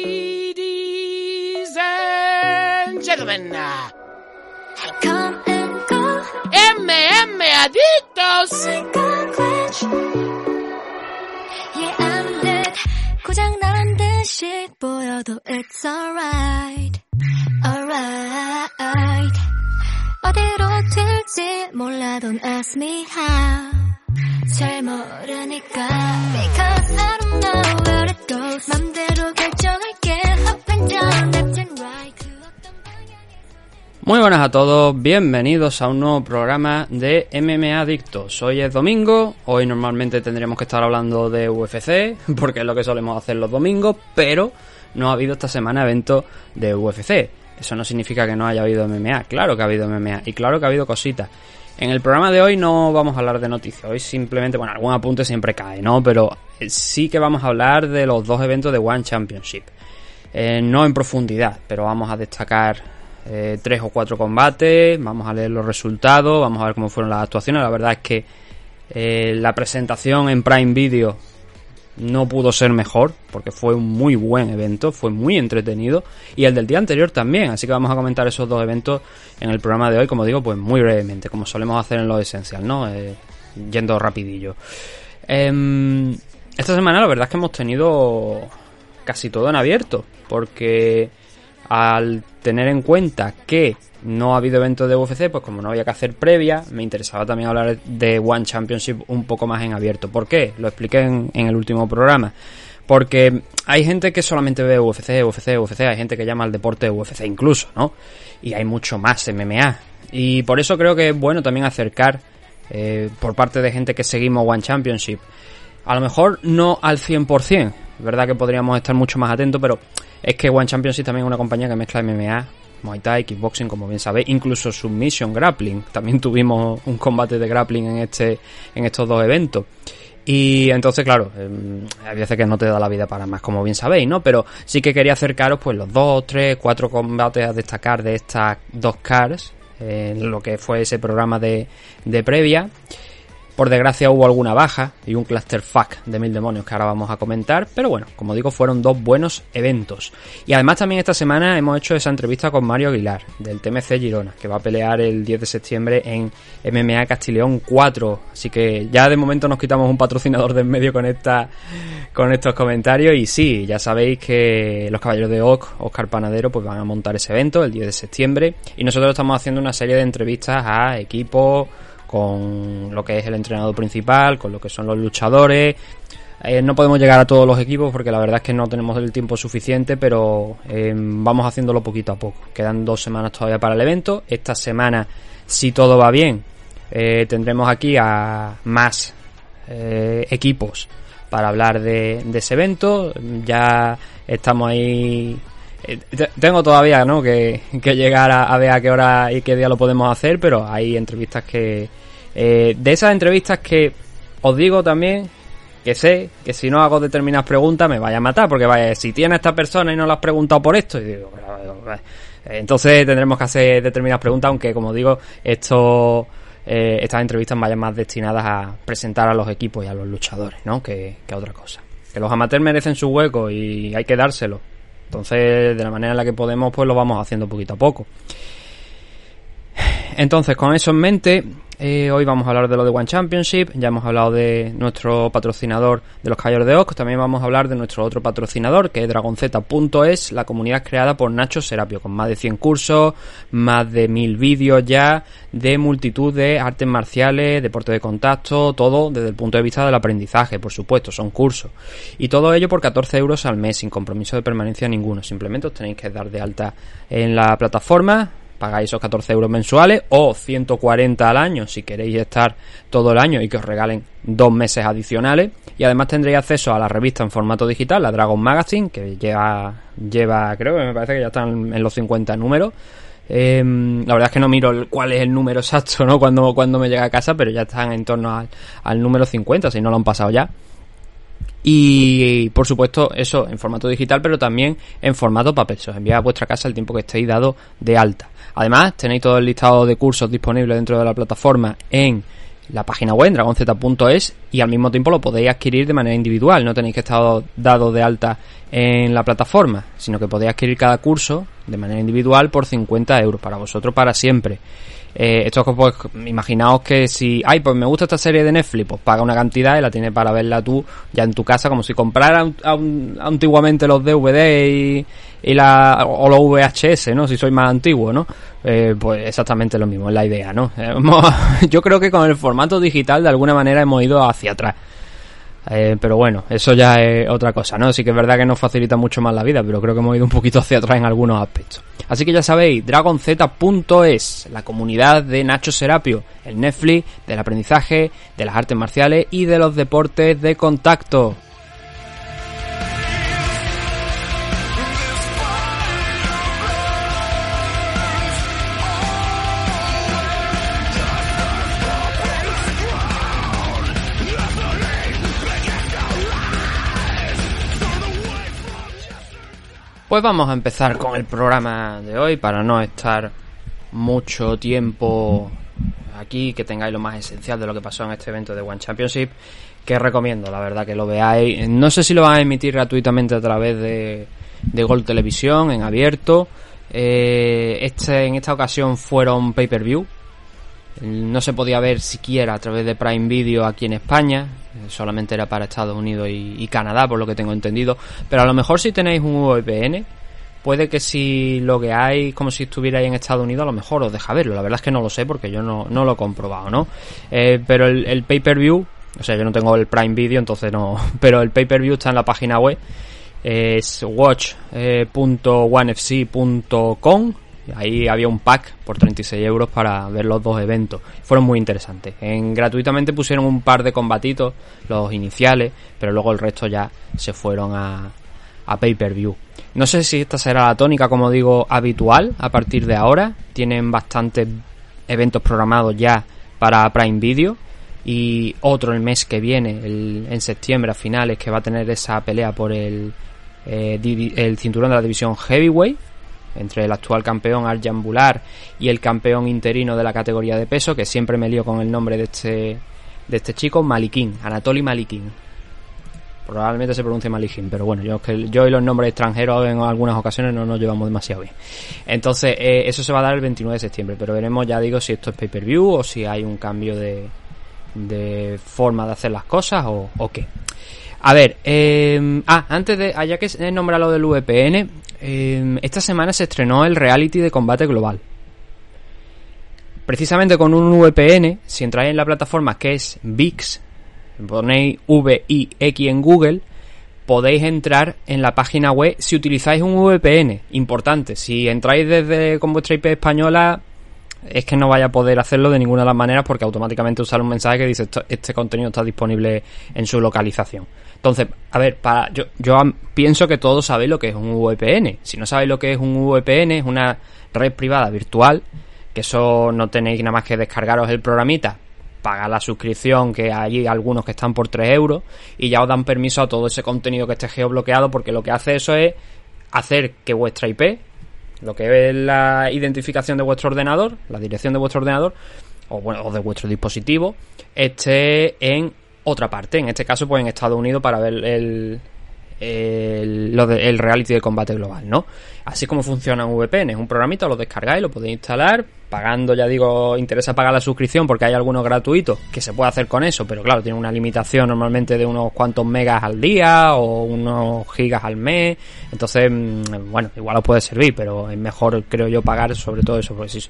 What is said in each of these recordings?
Ladies and gentlemen, Come and go, MM Adictos. like a glitch. Yeah, I'm lit. 고장 나란 듯이 보여도 it's alright. Alright. 어디로 튈지 몰라 don't ask me how. 잘 모르니까. Because I don't know where it goes. 맘대로 Muy buenas a todos, bienvenidos a un nuevo programa de MMA Adictos. Hoy es domingo, hoy normalmente tendríamos que estar hablando de UFC, porque es lo que solemos hacer los domingos, pero no ha habido esta semana evento de UFC. Eso no significa que no haya habido MMA, claro que ha habido MMA y claro que ha habido cositas. En el programa de hoy no vamos a hablar de noticias, hoy simplemente, bueno, algún apunte siempre cae, ¿no? Pero sí que vamos a hablar de los dos eventos de One Championship. Eh, no en profundidad, pero vamos a destacar eh, tres o cuatro combates, vamos a leer los resultados, vamos a ver cómo fueron las actuaciones. La verdad es que eh, la presentación en Prime Video no pudo ser mejor, porque fue un muy buen evento, fue muy entretenido, y el del día anterior también, así que vamos a comentar esos dos eventos en el programa de hoy, como digo, pues muy brevemente, como solemos hacer en lo esencial, ¿no? Eh, yendo rapidillo. Esta semana la verdad es que hemos tenido casi todo en abierto, porque al tener en cuenta que no ha habido eventos de UFC, pues como no había que hacer previa, me interesaba también hablar de One Championship un poco más en abierto. ¿Por qué? Lo expliqué en, en el último programa. Porque hay gente que solamente ve UFC, UFC, UFC, hay gente que llama al deporte UFC incluso, ¿no? Y hay mucho más MMA. Y por eso creo que es bueno también acercar, eh, por parte de gente que seguimos One Championship, a lo mejor no al 100%, verdad que podríamos estar mucho más atentos, pero es que One Championship también es una compañía que mezcla MMA, Muay Thai, Kickboxing, como bien sabéis, incluso Submission Grappling. También tuvimos un combate de grappling en este en estos dos eventos. Y entonces, claro, eh, veces que no te da la vida para más, como bien sabéis, ¿no? Pero sí que quería acercaros, pues, los dos, tres, cuatro combates a destacar de estas dos cars, eh, lo que fue ese programa de, de previa. Por desgracia hubo alguna baja y un clusterfuck de mil demonios que ahora vamos a comentar, pero bueno, como digo, fueron dos buenos eventos. Y además también esta semana hemos hecho esa entrevista con Mario Aguilar, del TMC Girona, que va a pelear el 10 de septiembre en MMA Castileón 4. Así que ya de momento nos quitamos un patrocinador de en medio con esta con estos comentarios. Y sí, ya sabéis que los caballeros de Oc, Oscar Panadero, pues van a montar ese evento el 10 de septiembre. Y nosotros estamos haciendo una serie de entrevistas a equipos con lo que es el entrenador principal, con lo que son los luchadores. Eh, no podemos llegar a todos los equipos porque la verdad es que no tenemos el tiempo suficiente, pero eh, vamos haciéndolo poquito a poco. Quedan dos semanas todavía para el evento. Esta semana, si todo va bien, eh, tendremos aquí a más equipos para hablar de, ese evento. Ya estamos ahí tengo todavía ¿no? que, que llegar a, a ver a qué hora y qué día lo podemos hacer, pero hay entrevistas que... eh, de esas entrevistas que os digo también que sé que si no hago determinadas preguntas me vaya a matar, porque vaya, si tiene a esta persona y no le has preguntado por esto, y digo, "Pero, pero, eh". entonces tendremos que hacer determinadas preguntas, aunque como digo, esto... eh, estas entrevistas vayan más destinadas a presentar a los equipos y a los luchadores, ¿no? Que, que a otra cosa. Que los amateurs merecen su hueco y hay que dárselo. Entonces, de la manera en la que podemos, pues lo vamos haciendo poquito a poco. Entonces, con eso en mente, eh, hoy vamos a hablar de lo de One Championship. Ya hemos hablado de nuestro patrocinador de los Caballeros de Oc. También vamos a hablar de nuestro otro patrocinador, que es DragonZ.es, la comunidad creada por Nacho Serapio, con más de 100 cursos, más de 1000 vídeos ya, de multitud de artes marciales, deporte de contacto, todo desde el punto de vista del aprendizaje, por supuesto, son cursos. Y todo ello por 14 euros al mes, sin compromiso de permanencia ninguno. Simplemente os tenéis que dar de alta en la plataforma pagáis esos 14 euros mensuales o 140 al año si queréis estar todo el año y que os regalen dos meses adicionales y además tendréis acceso a la revista en formato digital, la Dragon Magazine, que lleva, lleva creo que me parece que ya están en los 50 números. Em, la verdad es que no miro cuál es el número exacto, ¿no? Cuando, cuando me llega a casa, pero ya están en torno al, al número 50, si no lo han pasado ya. Y por supuesto, eso en formato digital, pero también en formato papel. Se os envía a vuestra casa el tiempo que estéis dado de alta. Además, tenéis todo el listado de cursos disponibles dentro de la plataforma en la página web, dragonz.es, y al mismo tiempo lo podéis adquirir de manera individual. No tenéis que estar dado de alta en la plataforma, sino que podéis adquirir cada curso de manera individual por 50 euros para vosotros para siempre. Eh, esto es pues, imaginaos que si, ay, pues me gusta esta serie de Netflix, pues paga una cantidad y la tienes para verla tú ya en tu casa, como si comprara antiguamente los DVD y, y la, o los VHS, ¿no? Si sois más antiguo, ¿no? Eh, pues exactamente lo mismo, es la idea, ¿no? Eh, yo creo que con el formato digital de alguna manera hemos ido hacia atrás. Eh, pero bueno, eso ya es otra cosa, ¿no? Sí que es verdad que nos facilita mucho más la vida, pero creo que hemos ido un poquito hacia atrás en algunos aspectos. Así que ya sabéis, dragonz.es, la comunidad de Nacho Serapio, el Netflix del aprendizaje, de las artes marciales y de los deportes de contacto. Pues vamos a empezar con el programa de hoy para no estar mucho tiempo aquí, que tengáis lo más esencial de lo que pasó en este evento de One Championship, que recomiendo, la verdad, que lo veáis. No sé si lo van a emitir gratuitamente a través de, de Gol Televisión, en abierto. Eh, este, en esta ocasión fueron pay-per-view, no se podía ver siquiera a través de Prime Video aquí en España, solamente era para Estados Unidos y, Canadá, por lo que tengo entendido. Pero a lo mejor si tenéis un VPN, puede que si lo que hay como si estuvierais en Estados Unidos, a lo mejor os deja verlo. La verdad es que no lo sé porque yo no, no lo he comprobado, ¿no? Eh, pero el, pay-per-view, o sea, yo no tengo el Prime Video, entonces no. Pero el pay-per-view está en la página web. Es watch.onefc.com. Ahí había un pack por 36 euros para ver los dos eventos. Fueron muy interesantes. En gratuitamente pusieron un par de combatitos, los iniciales, pero luego el resto ya se fueron a, a pay-per-view. No sé si esta será la tónica, como digo, habitual a partir de ahora. Tienen bastantes eventos programados ya para Prime Video y otro el mes que viene, el- en septiembre a finales, que va a tener esa pelea por el, eh, el cinturón de la división Heavyweight entre el actual campeón Arjan Bular y el campeón interino de la categoría de peso, que siempre me lío con el nombre de este, de este chico, Malikin, Anatoly Malikin. Probablemente se pronuncie Malikin, pero bueno, yo, yo y los nombres extranjeros en algunas ocasiones no nos llevamos demasiado bien. Entonces, eh, eso se va a dar el 29 de septiembre, pero veremos, ya digo, si esto es pay-per-view o si hay un cambio de, de forma de hacer las cosas o qué. A ver, eh, ah, antes de, ya que he nombrado lo del VPN, eh, esta semana se estrenó el reality de combate global. Precisamente con un VPN, si entráis en la plataforma que es VIX, ponéis V-I-X en Google, podéis entrar en la página web si utilizáis un VPN. Importante, si entráis desde con vuestra IP española, es que no vaya a poder hacerlo de ninguna de las maneras porque automáticamente usar un mensaje que dice "Esto- este contenido está disponible en su localización. Entonces, a ver, para, yo, yo pienso que todos sabéis lo que es un VPN. Si no sabéis lo que es un VPN, es una red privada virtual, que eso no tenéis nada más que descargaros el programita, pagar la suscripción, que hay algunos que están por 3 euros, y ya os dan permiso a todo ese contenido que esté geobloqueado, porque lo que hace eso es hacer que vuestra IP, lo que es la identificación de vuestro ordenador, la dirección de vuestro ordenador, o bueno, o de vuestro dispositivo, esté en otra parte, en este caso pues en Estados Unidos para ver el, el, lo de- el reality de combate global, ¿no? Así como funciona un VPN, es un programita, lo descargáis, lo podéis instalar, pagando, ya digo, interesa pagar la suscripción porque hay algunos gratuitos que se puede hacer con eso, pero claro, tiene una limitación normalmente de unos cuantos megas al día o unos gigas al mes, entonces, mm, bueno, igual os puede servir, pero es mejor, creo yo, pagar sobre todo eso, porque si,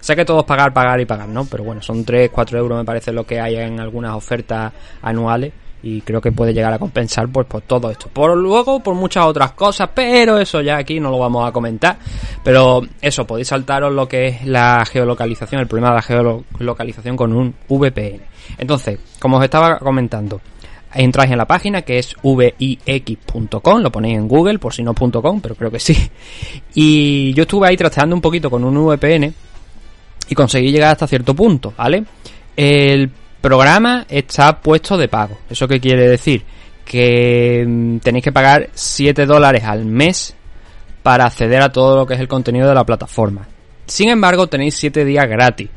sé que todo es pagar, pagar y pagar, ¿no? Pero bueno, son 3, 4 euros me parece lo que hay en algunas ofertas anuales y creo que puede llegar a compensar pues por todo esto. Por luego por muchas otras cosas, pero eso ya aquí no lo vamos a comentar. Pero eso, podéis saltaros lo que es la geolocalización, el problema de la geolocalización con un VPN. Entonces, como os estaba comentando, entráis en la página que es vix.com, lo ponéis en Google por si no .com, pero creo que sí. Y yo estuve ahí trasteando un poquito con un VPN y conseguí llegar hasta cierto punto, ¿vale? El programa está puesto de pago. ¿Eso qué quiere decir? Que mm, tenéis que pagar 7 dólares al mes para acceder a todo lo que es el contenido de la plataforma. Sin embargo, tenéis 7 días gratis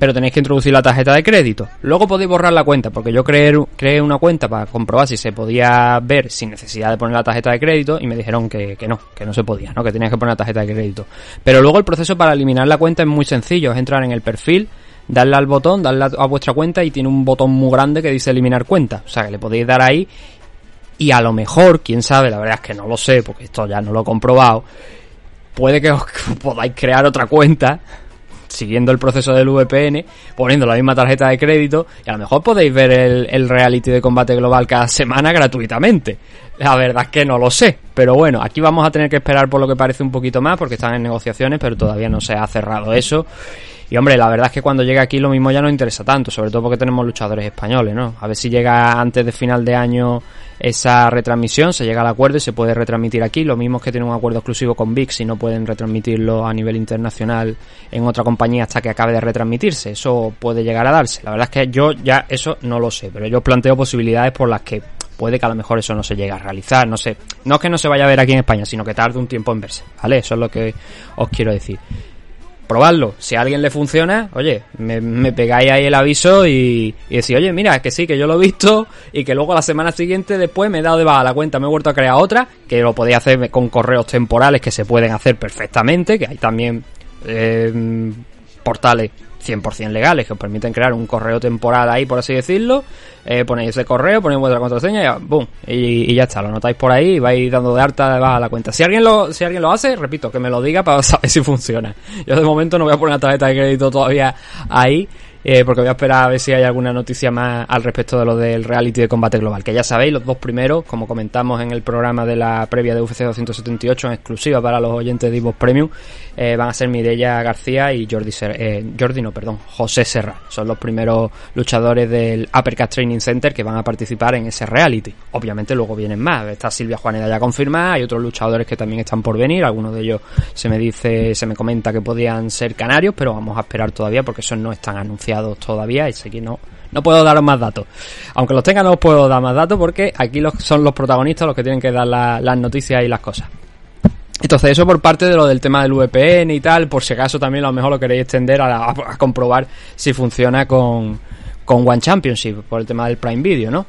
pero tenéis que introducir la tarjeta de crédito. Luego podéis borrar la cuenta, porque yo creé, creé una cuenta para comprobar si se podía ver sin necesidad de poner la tarjeta de crédito y me dijeron que, no, que no se podía, ¿no? que tenías que poner la tarjeta de crédito. Pero luego el proceso para eliminar la cuenta es muy sencillo, es entrar en el perfil, darle al botón, darle a, vuestra cuenta y tiene un botón muy grande que dice eliminar cuenta. O sea que le podéis dar ahí y a lo mejor, quién sabe, la verdad es que no lo sé, porque esto ya no lo he comprobado, puede que os podáis crear otra cuenta siguiendo el proceso del VPN, poniendo la misma tarjeta de crédito y a lo mejor podéis ver el, reality de combate global cada semana gratuitamente. La verdad es que no lo sé, pero bueno, aquí vamos a tener que esperar por lo que parece un poquito más porque están en negociaciones, pero todavía no se ha cerrado eso. Y hombre, la verdad es que cuando llegue aquí lo mismo ya no interesa tanto, sobre todo porque tenemos luchadores españoles, ¿no? A ver si llega antes de final de año esa retransmisión, se llega al acuerdo y se puede retransmitir aquí. Lo mismo es que tienen un acuerdo exclusivo con VIX y no pueden retransmitirlo a nivel internacional en otra compañía hasta que acabe de retransmitirse. Eso puede llegar a darse. La verdad es que yo ya eso no lo sé, pero yo planteo posibilidades por las que puede que a lo mejor eso no se llegue a realizar, no sé. No es que no se vaya a ver aquí en España, sino que tarde un tiempo en verse, ¿vale? Eso es lo que os quiero decir probarlo. Si a alguien le funciona, oye, me, pegáis ahí el aviso y, y decís, oye, mira, que sí, que yo lo he visto y que luego la semana siguiente después me he dado de baja la cuenta, me he vuelto a crear otra, que lo podéis hacer con correos temporales que se pueden hacer perfectamente, que hay también eh, portales 100% legales que os permiten crear un correo temporal ahí, por así decirlo. Eh, ponéis ese correo, ponéis vuestra contraseña y, boom, y, ya está, lo notáis por ahí y vais dando de harta de baja la cuenta. Si alguien lo, si alguien lo hace, repito, que me lo diga para saber si funciona. Yo de momento no voy a poner la tarjeta de crédito todavía ahí eh, porque voy a esperar a ver si hay alguna noticia más al respecto de lo del reality de combate global. Que ya sabéis, los dos primeros, como comentamos en el programa de la previa de UFC 278, en exclusiva para los oyentes de Evox Premium, eh, van a ser Mireia García y Jordi, eh, Jordi no, perdón, José Serra. Son los primeros luchadores del Uppercut Training Center que van a participar en ese reality. Obviamente luego vienen más. Está Silvia Juaneda ya confirmada, hay otros luchadores que también están por venir. Algunos de ellos se me dice, se me comenta que podían ser canarios, pero vamos a esperar todavía porque esos no están anunciados todavía y sé que no, no puedo daros más datos. Aunque los tenga no os puedo dar más datos porque aquí los, son los protagonistas los que tienen que dar las noticias y las cosas. Entonces eso por parte de lo del tema del VPN y tal, por si acaso también a lo mejor lo queréis extender a, comprobar si funciona con, con One Championship, por el tema del Prime Video, ¿no?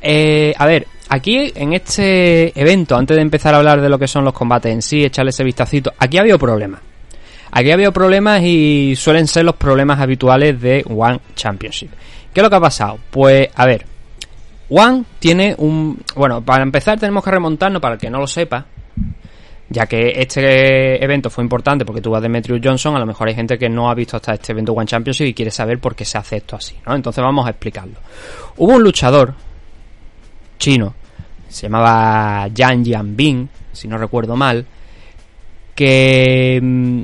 Eh, a ver, aquí en este evento, antes de empezar a hablar de lo que son los combates en sí, echarle ese vistacito, aquí ha habido problemas. Aquí ha habido problemas y suelen ser los problemas habituales de One Championship. ¿Qué es lo que ha pasado? Pues, a ver, One tiene un... Bueno, para empezar tenemos que remontarnos, para el que no lo sepa, ya que este evento fue importante porque tuvo a Demetrius Johnson, a lo mejor hay gente que no ha visto hasta este evento One Championship y quiere saber por qué se hace esto así, ¿no? Entonces vamos a explicarlo. Hubo un luchador chino, se llamaba Yang Yanbing, si no recuerdo mal, que mm,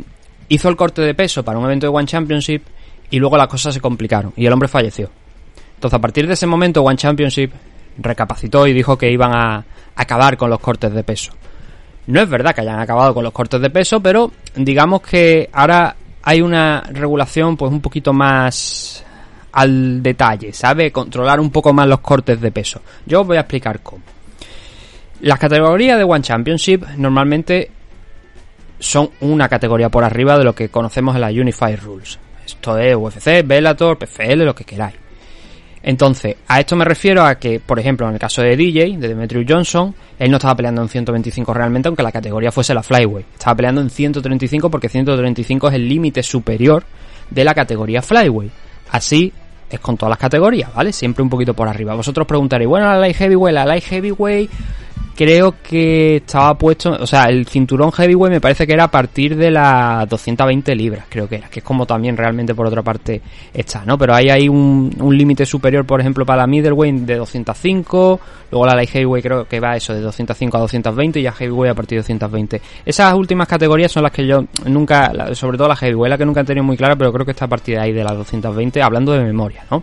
hizo el corte de peso para un evento de One Championship y luego las cosas se complicaron y el hombre falleció. Entonces a partir de ese momento One Championship recapacitó y dijo que iban a acabar con los cortes de peso. No es verdad que hayan acabado con los cortes de peso, pero digamos que ahora hay una regulación pues un poquito más al detalle, ¿sabe? Controlar un poco más los cortes de peso. Yo os voy a explicar cómo. Las categorías de One Championship normalmente son una categoría por arriba de lo que conocemos en la Unified Rules. Esto es UFC, Bellator, PFL, lo que queráis. Entonces, a esto me refiero a que, por ejemplo, en el caso de DJ, de Demetrius Johnson, él no estaba peleando en 125 realmente, aunque la categoría fuese la Flyweight. Estaba peleando en 135 porque 135 es el límite superior de la categoría Flyweight. Así es con todas las categorías, ¿vale? Siempre un poquito por arriba. Vosotros preguntaréis, bueno, la Light Heavyweight, la Light Heavyweight creo que estaba puesto, o sea, el cinturón heavyweight me parece que era a partir de las 220 libras, creo que era, que es como también realmente por otra parte está, ¿no? Pero ahí hay un, un límite superior, por ejemplo, para la middleweight de 205, luego la light heavyweight creo que va eso de 205 a 220 y ya heavyweight a partir de 220. Esas últimas categorías son las que yo nunca, sobre todo la heavyweight, la que nunca he tenido muy clara, pero creo que está a partir de ahí de las 220, hablando de memoria, ¿no?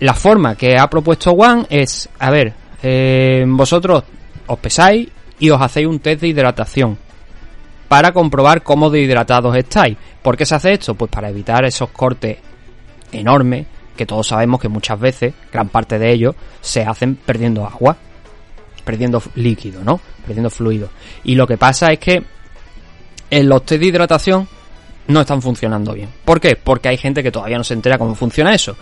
La forma que ha propuesto One es, a ver, eh, vosotros os pesáis y os hacéis un test de hidratación para comprobar cómo de hidratados estáis. ¿Por qué se hace esto? Pues para evitar esos cortes enormes que todos sabemos que muchas veces, gran parte de ellos, se hacen perdiendo agua, perdiendo líquido, ¿no? Perdiendo fluido. Y lo que pasa es que en los test de hidratación no están funcionando bien. ¿Por qué? Porque hay gente que todavía no se entera cómo funciona eso.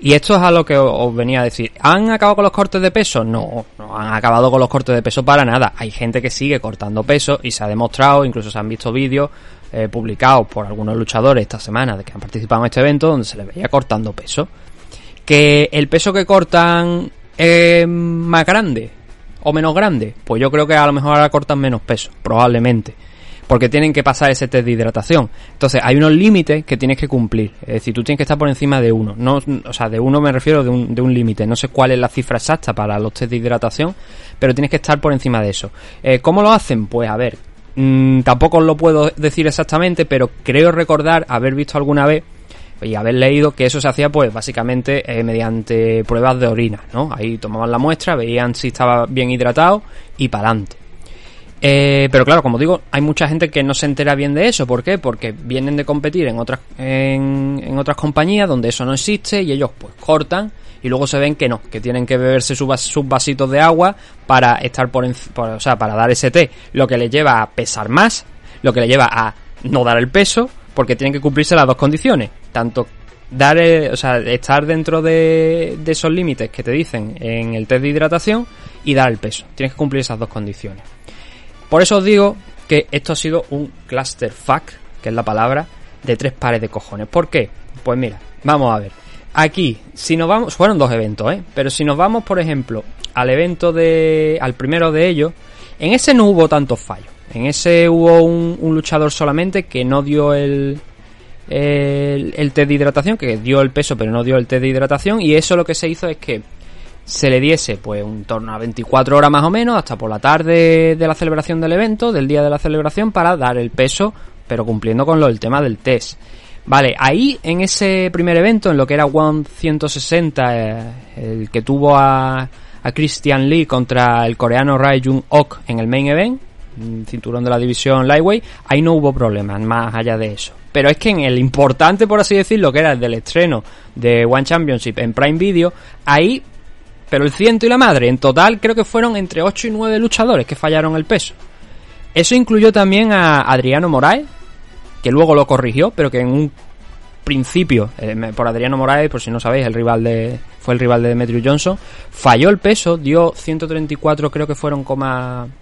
Y esto es a lo que os venía a decir. ¿Han acabado con los cortes de peso? No, no han acabado con los cortes de peso para nada. Hay gente que sigue cortando peso y se ha demostrado, incluso se han visto vídeos eh, publicados por algunos luchadores esta semana de que han participado en este evento donde se les veía cortando peso. Que el peso que cortan es más grande o menos grande, pues yo creo que a lo mejor ahora cortan menos peso, probablemente porque tienen que pasar ese test de hidratación. Entonces, hay unos límites que tienes que cumplir. Es decir, tú tienes que estar por encima de uno. No, o sea, de uno me refiero de un, de un límite. No sé cuál es la cifra exacta para los test de hidratación, pero tienes que estar por encima de eso. Eh, ¿Cómo lo hacen? Pues a ver, mm, tampoco os lo puedo decir exactamente, pero creo recordar haber visto alguna vez y haber leído que eso se hacía pues básicamente eh, mediante pruebas de orina, ¿no? Ahí tomaban la muestra, veían si estaba bien hidratado y para adelante. Eh, pero claro, como digo, hay mucha gente que no se entera bien de eso. ¿Por qué? Porque vienen de competir en otras, en, en otras compañías donde eso no existe y ellos pues cortan y luego se ven que no, que tienen que beberse sus, sus vasitos de agua para estar por, por- o sea, para dar ese té, lo que les lleva a pesar más, lo que les lleva a no dar el peso, porque tienen que cumplirse las dos condiciones, tanto dar, o sea, estar dentro de, de esos límites que te dicen en el test de hidratación y dar el peso. Tienes que cumplir esas dos condiciones. Por eso os digo que esto ha sido un clusterfuck, que es la palabra, de tres pares de cojones. ¿Por qué? Pues mira, vamos a ver. Aquí, si nos vamos, fueron dos eventos, ¿eh? Pero si nos vamos, por ejemplo, al evento de, al primero de ellos, en ese no hubo tantos fallos. En ese hubo un, luchador solamente que no dio el, el, el test de hidratación, que dio el peso pero no dio el test de hidratación, y eso lo que se hizo es que se le diese pues un torno a 24 horas más o menos hasta por la tarde de la celebración del evento, del día de la celebración para dar el peso, pero cumpliendo con lo del tema del test. Vale, ahí en ese primer evento, en lo que era One 160, eh, el que tuvo a, a Christian Lee contra el coreano Rae Jung Ok en el main event, cinturón de la división Lightweight, ahí no hubo problemas más allá de eso. Pero es que en el importante, por así decirlo, que era el del estreno de One Championship en Prime Video, ahí pero el ciento y la madre, en total creo que fueron entre 8 y 9 luchadores que fallaron el peso. Eso incluyó también a Adriano Moraes, que luego lo corrigió, pero que en un principio, eh, por Adriano Moraes, por si no sabéis, el rival de, fue el rival de Demetrius Johnson, falló el peso, dio 134, creo que fueron coma, como 25,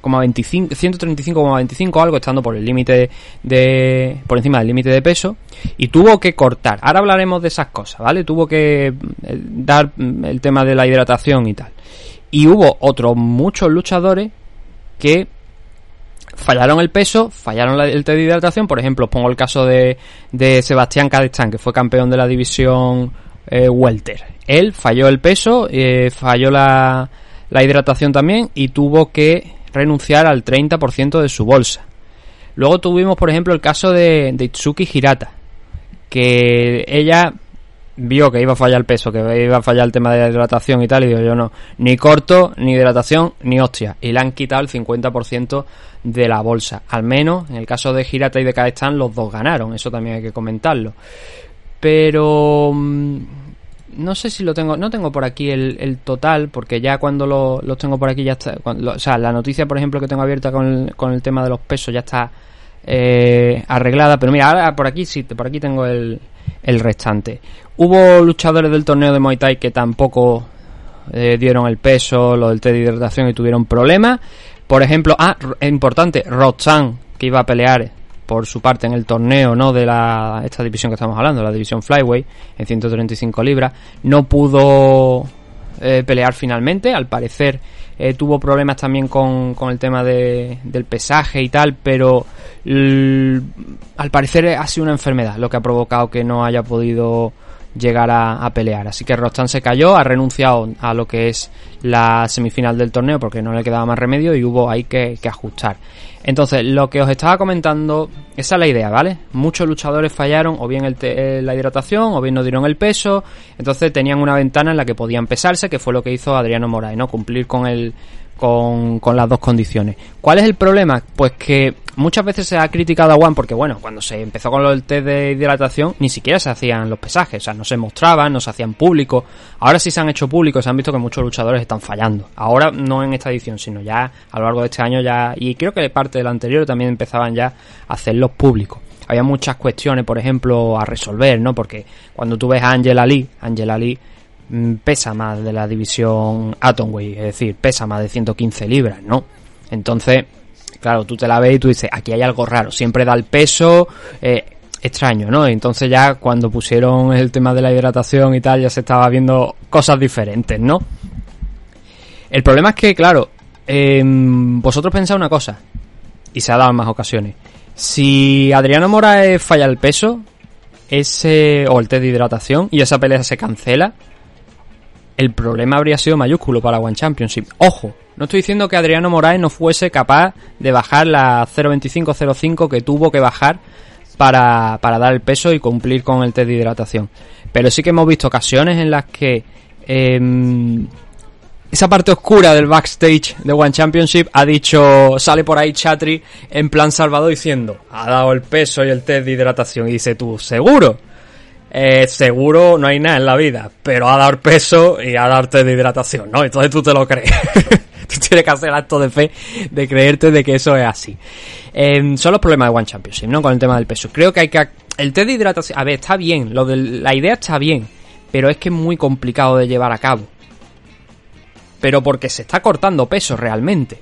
135,25 algo, estando por el límite de, por encima del límite de peso, y tuvo que cortar. Ahora hablaremos de esas cosas, ¿vale? Tuvo que eh, dar mm, el tema de la hidratación y tal. Y hubo otros muchos luchadores que fallaron el peso, fallaron la- el test de hidratación. Por ejemplo, os pongo el caso de, de Sebastián Cadestán, que fue campeón de la división eh, Welter. Él falló el peso, eh, falló la, la hidratación también y tuvo que renunciar al 30% de su bolsa. Luego tuvimos, por ejemplo, el caso de, de Itsuki Hirata, que ella vio que iba a fallar el peso, que iba a fallar el tema de la hidratación y tal, y digo yo no, ni corto, ni hidratación, ni hostia. Y le han quitado el 50% de la bolsa. Al menos, en el caso de Hirata y de Kaestan, los dos ganaron, eso también hay que comentarlo. Pero... mm, No sé si lo tengo, no tengo por aquí el, el total, porque ya cuando lo- los tengo por aquí ya está, cuando- lo- o sea, la noticia por ejemplo que tengo abierta con el, con el tema de los pesos ya está eh, arreglada, pero mira, ahora por aquí sí, por aquí tengo el, el restante. Hubo luchadores del torneo de Muay Thai que tampoco eh, dieron el peso, lo del té de hidratación y tuvieron problemas. Por ejemplo, ah, r- importante, Roxanne, que iba a pelear por su parte en el torneo, ¿no? De la, esta división que estamos hablando, la división Flyway, en 135 libras, no pudo eh, pelear finalmente. Al parecer eh, tuvo problemas también con, con el tema de, del pesaje y tal, pero al parecer ha sido una enfermedad lo que ha provocado que no haya podido llegar a, pelear. Así que Rostan se cayó, ha renunciado a lo que es la semifinal del torneo porque no le quedaba más remedio y hubo ahí que, que ajustar. Entonces, lo que os estaba comentando, esa es la idea, ¿vale? Muchos luchadores fallaron o bien el te- eh, la hidratación o bien no dieron el peso, entonces tenían una ventana en la que podían pesarse, que fue lo que hizo Adriano Moraes, ¿no? Cumplir con el con, con las dos condiciones. ¿Cuál es el problema? Pues que muchas veces se ha criticado a One porque, bueno, cuando se empezó con el test de hidratación, ni siquiera se hacían los pesajes, o sea, no se mostraban, no se hacían públicos. Ahora sí se han hecho públicos, se han visto que muchos luchadores están fallando. Ahora no en esta edición, sino ya a lo largo de este año ya, y creo que de parte del anterior también empezaban ya a hacerlos públicos. Había muchas cuestiones, por ejemplo, a resolver, ¿no? Porque cuando tú ves a Angela Lee, Angela Lee mm, pesa más de la división Atomweight, es decir, pesa más de 115 libras, ¿no? Entonces, claro, tú te la ves y tú dices, aquí hay algo raro, siempre da el peso, eh, extraño, ¿no? Entonces ya cuando pusieron el tema de la hidratación y tal, ya se estaba viendo cosas diferentes, ¿no? El problema es que, claro, eh, vosotros pensáis una cosa, y se ha dado en más ocasiones. Si Adriano Moraes falla el peso, ese o el test de hidratación y esa pelea se cancela, el problema habría sido mayúsculo para One Championship. Ojo, no estoy diciendo que Adriano Moraes no fuese capaz de bajar la 0.25-0.5 que tuvo que bajar para, para dar el peso y cumplir con el test de hidratación. Pero sí que hemos visto ocasiones en las que em, esa parte oscura del backstage de One Championship ha dicho, sale por ahí Chatri en plan salvado diciendo, ha dado el peso y el test de hidratación. Y dice tú, ¿seguro? Eh, seguro no hay nada en la vida, pero dado el peso y el test de hidratación, ¿no? Entonces tú te lo crees. tú tienes que hacer acto de fe de creerte de que eso es así. Eh, son los problemas de One Championship, ¿no? Con el tema del peso. Creo que hay que... El test de hidratación... A ver, está bien, lo de la idea está bien, pero es que es muy complicado de llevar a cabo pero porque se está cortando peso realmente.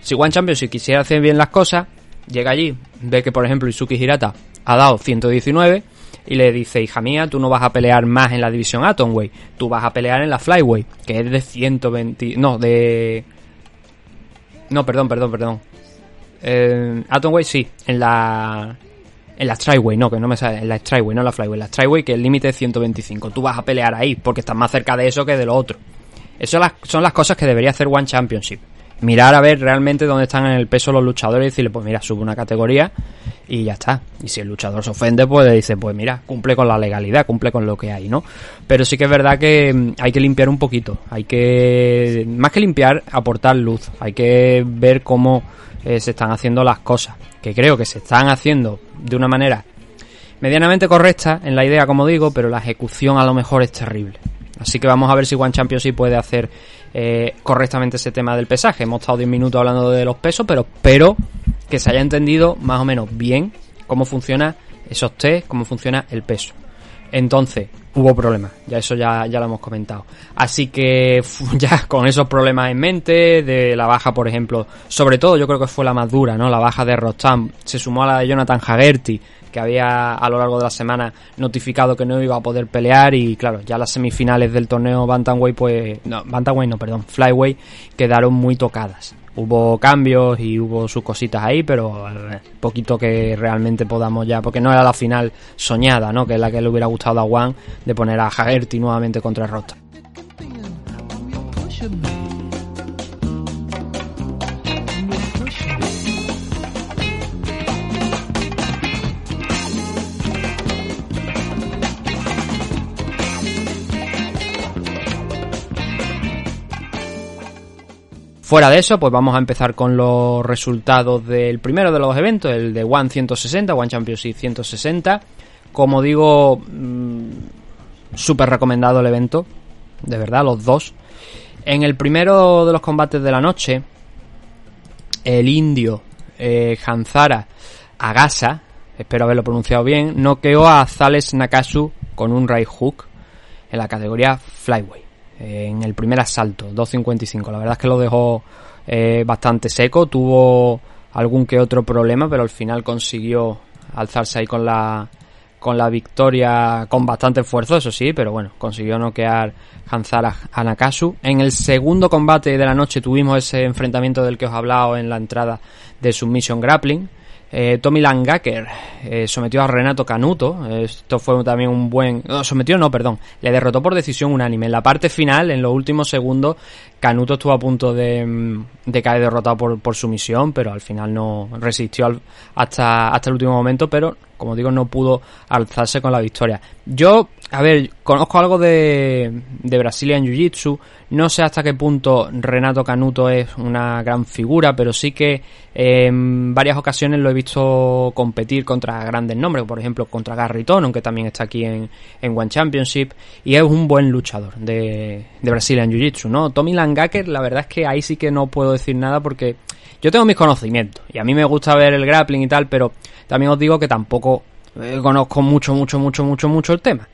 Si One Championship quisiera hacer bien las cosas, llega allí, ve que por ejemplo Isuki Hirata ha dado 119 y le dice, hija mía, tú no vas a pelear más en la división Atomweight, tú vas a pelear en la Flyweight, que es de 120... No, de... No, perdón, perdón, perdón. Eh, sí, en la... En la Strikeway, no, que no me sale. En la Strikeway, no la Flyway. La Strikeway, que el límite es 125. Tú vas a pelear ahí, porque estás más cerca de eso que de lo otro. Esas son las cosas que debería hacer One Championship. Mirar a ver realmente dónde están en el peso los luchadores y decirle, pues mira, sube una categoría y ya está. Y si el luchador se ofende, pues dice, pues mira, cumple con la legalidad, cumple con lo que hay, ¿no? Pero sí que es verdad que mm, hay que limpiar un poquito. Hay que, más que limpiar, aportar luz. Hay que ver cómo eh, se están haciendo las cosas. Que creo que se están haciendo de una manera medianamente correcta en la idea, como digo, pero la ejecución a lo mejor es terrible. Así que vamos a ver si One Championship puede hacer eh, correctamente ese tema del pesaje. Hemos estado 10 minutos hablando de los pesos, pero espero que se haya entendido más o menos bien cómo funciona esos test, cómo funciona el peso. Entonces, hubo problemas, ya eso ya, ya lo hemos comentado. Así que ya con esos problemas en mente, de la baja, por ejemplo, sobre todo yo creo que fue la más dura, ¿no? La baja de Rostam, se sumó a la de Jonathan Hagerty, que había a lo largo de la semana notificado que no iba a poder pelear y claro, ya las semifinales del torneo Bantamweight, pues, no, Bantamweight no, perdón, Flyweight, quedaron muy tocadas. Hubo cambios y hubo sus cositas ahí, pero eh, poquito que realmente podamos ya, porque no era la final soñada, ¿no? Que es la que le hubiera gustado a Juan de poner a Hagerty nuevamente contra Rostam. Fuera de eso, pues vamos a empezar con los resultados del primero de los eventos, el de One 160, One Championship 160. Como digo, mm, súper recomendado el evento, de verdad, los dos. En el primero de los combates de la noche, el indio eh, Hanzara Agasa, espero haberlo pronunciado bien, noqueó a Zales Nakasu con un right hook en la categoría Flyweight en el primer asalto, 2.55. La verdad es que lo dejó eh, bastante seco, tuvo algún que otro problema, pero al final consiguió alzarse ahí con la con la victoria con bastante esfuerzo, eso sí, pero bueno, consiguió noquear Hanzara Anakasu. En el segundo combate de la noche tuvimos ese enfrentamiento del que os he hablado en la entrada de Submission Grappling. Eh, Tommy Langaker eh, sometió a Renato Canuto. Esto fue también un buen. Sometió, no, perdón. Le derrotó por decisión unánime. En la parte final, en los últimos segundos, Canuto estuvo a punto de, caer derrotado por, por sumisión, pero al final no resistió hasta, hasta el último momento. Pero, como digo, no pudo alzarse con la victoria. Yo, a ver, conozco algo de, de Brazilian Jiu-Jitsu. No sé hasta qué punto Renato Canuto es una gran figura, pero sí que en varias ocasiones lo he visto competir contra grandes nombres, por ejemplo contra Gary Tonon, que también está aquí en, en One Championship, y es un buen luchador de, de Brazilian Jiu-Jitsu, ¿no? Tommy Langaker, la verdad es que ahí sí que no puedo decir nada porque yo tengo mis conocimientos, y a mí me gusta ver el grappling y tal, pero también os digo que tampoco eh, conozco mucho, mucho, mucho, mucho, mucho el tema.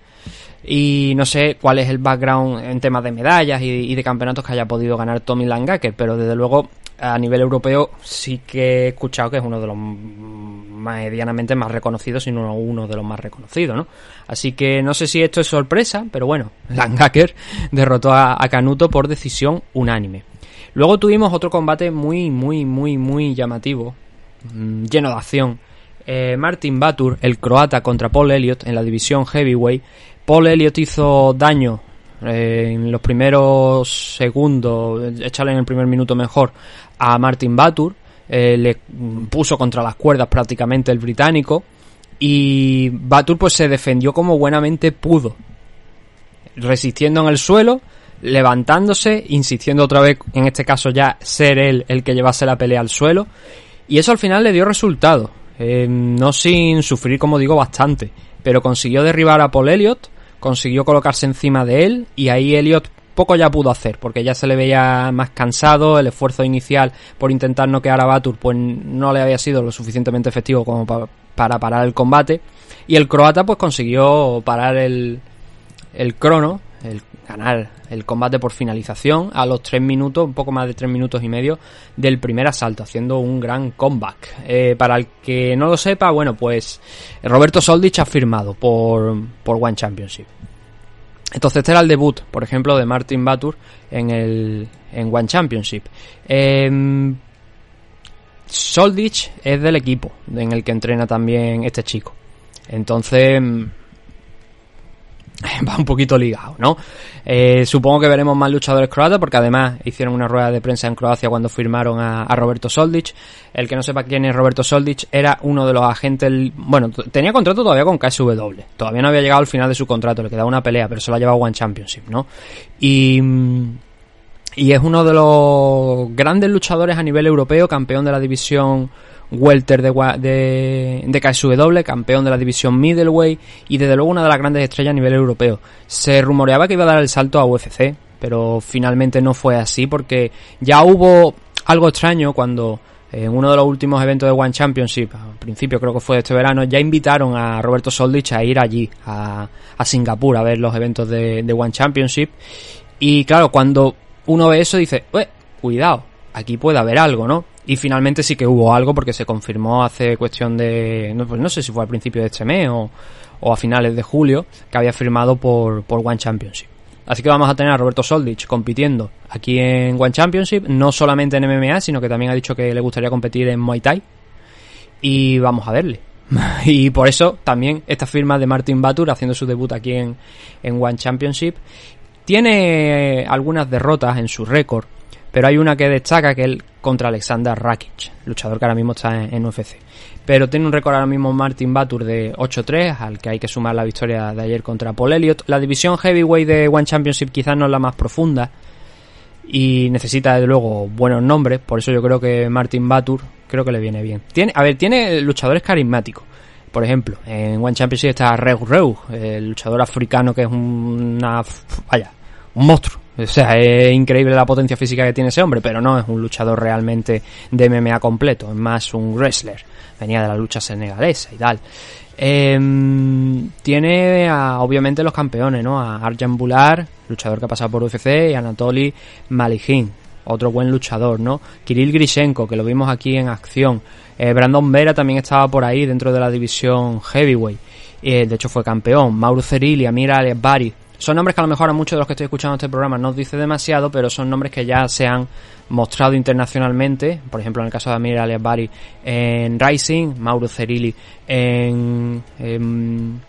Y no sé cuál es el background en temas de medallas y, y de campeonatos que haya podido ganar Tommy Langaker, pero desde luego a nivel europeo sí que he escuchado que es uno de los medianamente más reconocidos, si no uno de los más reconocidos, ¿no? Así que no sé si esto es sorpresa, pero bueno, Langaker derrotó a, a Canuto por decisión unánime. Luego tuvimos otro combate muy, muy, muy, muy llamativo, mm, lleno de acción. Eh, Martin Batur, el croata, contra Paul Elliott en la división heavyweight. Paul Elliott hizo daño eh, en los primeros segundos, echarle en el primer minuto mejor, a Martin Batur. Eh, le puso contra las cuerdas prácticamente el británico. Y Batur pues se defendió como buenamente pudo. Resistiendo en el suelo, levantándose, insistiendo otra vez, en este caso ya ser él el que llevase la pelea al suelo. Y eso al final le dio resultado. Eh, no sin sufrir, como digo, bastante. Pero consiguió derribar a Paul Elliott, consiguió colocarse encima de él y ahí Elliott poco ya pudo hacer, porque ya se le veía más cansado, el esfuerzo inicial por intentar noquear a Batur pues no le había sido lo suficientemente efectivo como pa- para parar el combate y el croata pues consiguió parar el, el crono, el ganar el combate por finalización a los 3 minutos, un poco más de 3 minutos y medio del primer asalto, haciendo un gran comeback. Eh, para el que no lo sepa, bueno, pues Roberto Soldich ha firmado por, por One Championship. Entonces este era el debut, por ejemplo, de Martin Batur en el en One Championship. Eh, Soldich es del equipo en el que entrena también este chico. Entonces va un poquito ligado, ¿no? Eh, supongo que veremos más luchadores croatas porque además hicieron una rueda de prensa en Croacia cuando firmaron a, Roberto Soldic. El que no sepa quién es Roberto Soldic era uno de los agentes, bueno, tenía contrato todavía con KSW. Todavía no había llegado al final de su contrato, le quedaba una pelea, pero se lo ha llevado One Championship, ¿no? Y y es uno de los grandes luchadores a nivel europeo, campeón de la división welter de, de, de KSW, campeón de la división middleweight y desde luego una de las grandes estrellas a nivel europeo. Se rumoreaba que iba a dar el salto a UFC, pero finalmente no fue así porque ya hubo algo extraño cuando en uno de los últimos eventos de One Championship, al principio creo que fue este verano, ya invitaron a Roberto Soldich a ir allí, a, a Singapur, a ver los eventos de, de One Championship. Y claro, cuando uno ve eso dice, "Ué, cuidado, aquí puede haber algo, ¿no? Y finalmente sí que hubo algo porque se confirmó hace cuestión de, no, pues no sé si fue al principio de este mes o, o a finales de julio, que había firmado por, por One Championship. Así que vamos a tener a Roberto Soldich compitiendo aquí en One Championship, no solamente en MMA, sino que también ha dicho que le gustaría competir en Muay Thai. Y vamos a verle. y por eso también esta firma de Martin Batur haciendo su debut aquí en, en One Championship. Tiene algunas derrotas en su récord, pero hay una que destaca que es contra Alexander Rakic, luchador que ahora mismo está en, UFC. Pero tiene un récord ahora mismo Martin Batur de 8-3, al que hay que sumar la victoria de ayer contra Paul Elliott. La división heavyweight de One Championship quizás no es la más profunda y necesita desde luego buenos nombres, por eso yo creo que Martin Batur creo que le viene bien. Tiene, a ver, tiene luchadores carismáticos. Por ejemplo, en One Championship está Reug Reug, el luchador africano que es una vaya, un monstruo. O sea, es increíble la potencia física que tiene ese hombre, pero no es un luchador realmente de MMA completo, es más un wrestler. Venía de la lucha senegalesa y tal. Eh, tiene a, obviamente los campeones, ¿no? A Arjan Bular, luchador que ha pasado por UFC, y Anatoly Malihin, otro buen luchador, ¿no? Kirill Grishenko, que lo vimos aquí en acción. Eh, Brandon Vera también estaba por ahí dentro de la división heavyweight. eh, de hecho fue campeón. Mauro Cerilli, Amir Bari. Son nombres que a lo mejor a muchos de los que estoy escuchando este programa no os dice demasiado, pero son nombres que ya se han mostrado internacionalmente. Por ejemplo, en el caso de Amir Bari en Rising, Mauro Cerilli en, en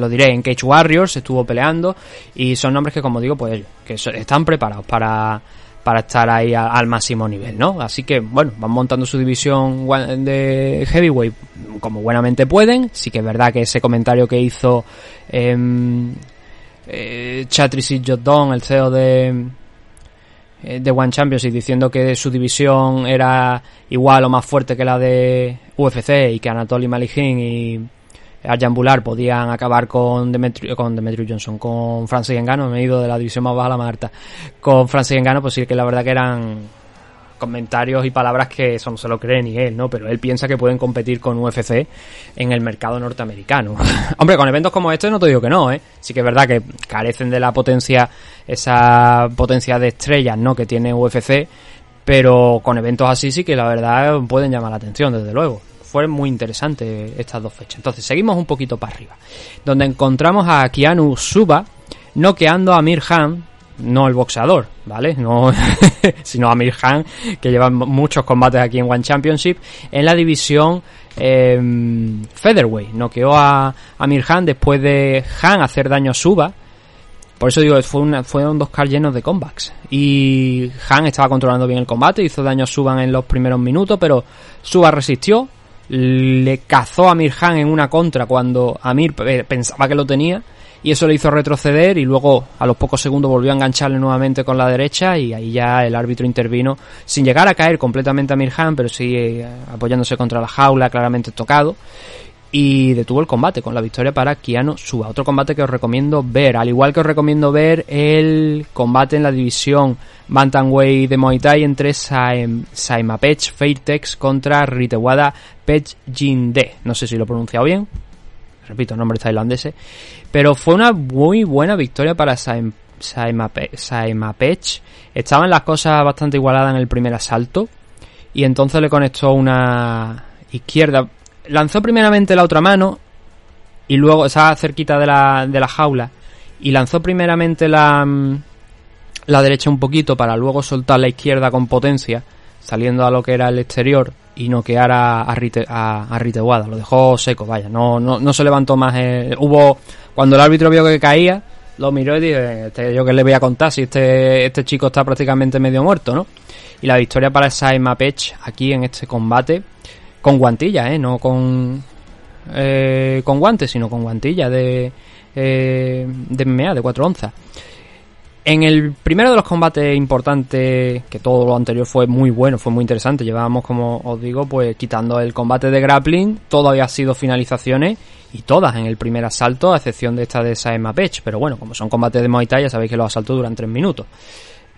lo diré, en Cage Warriors estuvo peleando y son nombres que como digo pues que están preparados para, para estar ahí al máximo nivel, ¿no? Así que bueno, van montando su división de heavyweight como buenamente pueden, sí que es verdad que ese comentario que hizo eh, eh, Chatrice Jodon, el CEO de eh, de One Championship diciendo que su división era igual o más fuerte que la de UFC y que Anatoly Malihin y Arjan Bular podían acabar con Demetrio, con Johnson, con Francis Engano, me he ido de la división más baja la Marta, con Francis Engano, pues sí que la verdad que eran comentarios y palabras que eso no se lo cree ni él, ¿no? Pero él piensa que pueden competir con UFC en el mercado norteamericano. Hombre, con eventos como este no te digo que no, ¿eh? Sí que es verdad que carecen de la potencia, esa potencia de estrellas, ¿no? Que tiene UFC, pero con eventos así sí que la verdad pueden llamar la atención, desde luego fue muy interesante estas dos fechas. Entonces, seguimos un poquito para arriba. Donde encontramos a Keanu Suba noqueando a Amir Han, no el boxeador, ¿vale? No, sino Amir Han, que lleva muchos combates aquí en One Championship, en la división eh, Featherweight. Noqueó a Amir Han después de Han hacer daño a Suba. Por eso digo, fue una, fueron dos cars llenos de comebacks. Y Han estaba controlando bien el combate, hizo daño a Suba en los primeros minutos, pero Suba resistió, le cazó a Mirhan en una contra cuando Amir pensaba que lo tenía y eso le hizo retroceder y luego a los pocos segundos volvió a engancharle nuevamente con la derecha y ahí ya el árbitro intervino sin llegar a caer completamente a Mirhan pero sí eh, apoyándose contra la jaula claramente tocado y detuvo el combate con la victoria para Kiano Suba. Otro combate que os recomiendo ver, al igual que os recomiendo ver el combate en la división Bantamweight de Muay Thai entre Saimapech Fairtex contra Ritewada Pech Jinde. No sé si lo he pronunciado bien, repito, nombre tailandés, pero fue una muy buena victoria para Saim, Saimapech. Estaban las cosas bastante igualadas en el primer asalto y entonces le conectó una izquierda lanzó primeramente la otra mano y luego estaba cerquita de la, de la jaula y lanzó primeramente la, mm, la derecha un poquito para luego soltar la izquierda con potencia saliendo a lo que era el exterior y noquear a, a, Rite, a, Ritewada. Lo dejó seco, vaya, no, no, no se levantó más. Eh, hubo, cuando el árbitro vio que caía, lo miró y dije, este, yo que le voy a contar si este, este chico está prácticamente medio muerto, ¿no? Y la victoria para Saima Pech aquí en este combate con guantilla, ¿eh? No con, eh, con guantes, sino con guantilla de, eh, de MMA, de 4 onzas. En el primero de los combates importantes, que todo lo anterior fue muy bueno, fue muy interesante, llevábamos, como os digo, pues quitando el combate de grappling, todo había sido finalizaciones y todas en el primer asalto, a excepción de esta de Saema Pech, pero bueno, como son combates de Muay Thai, ya sabéis que los asaltos duran 3 minutos.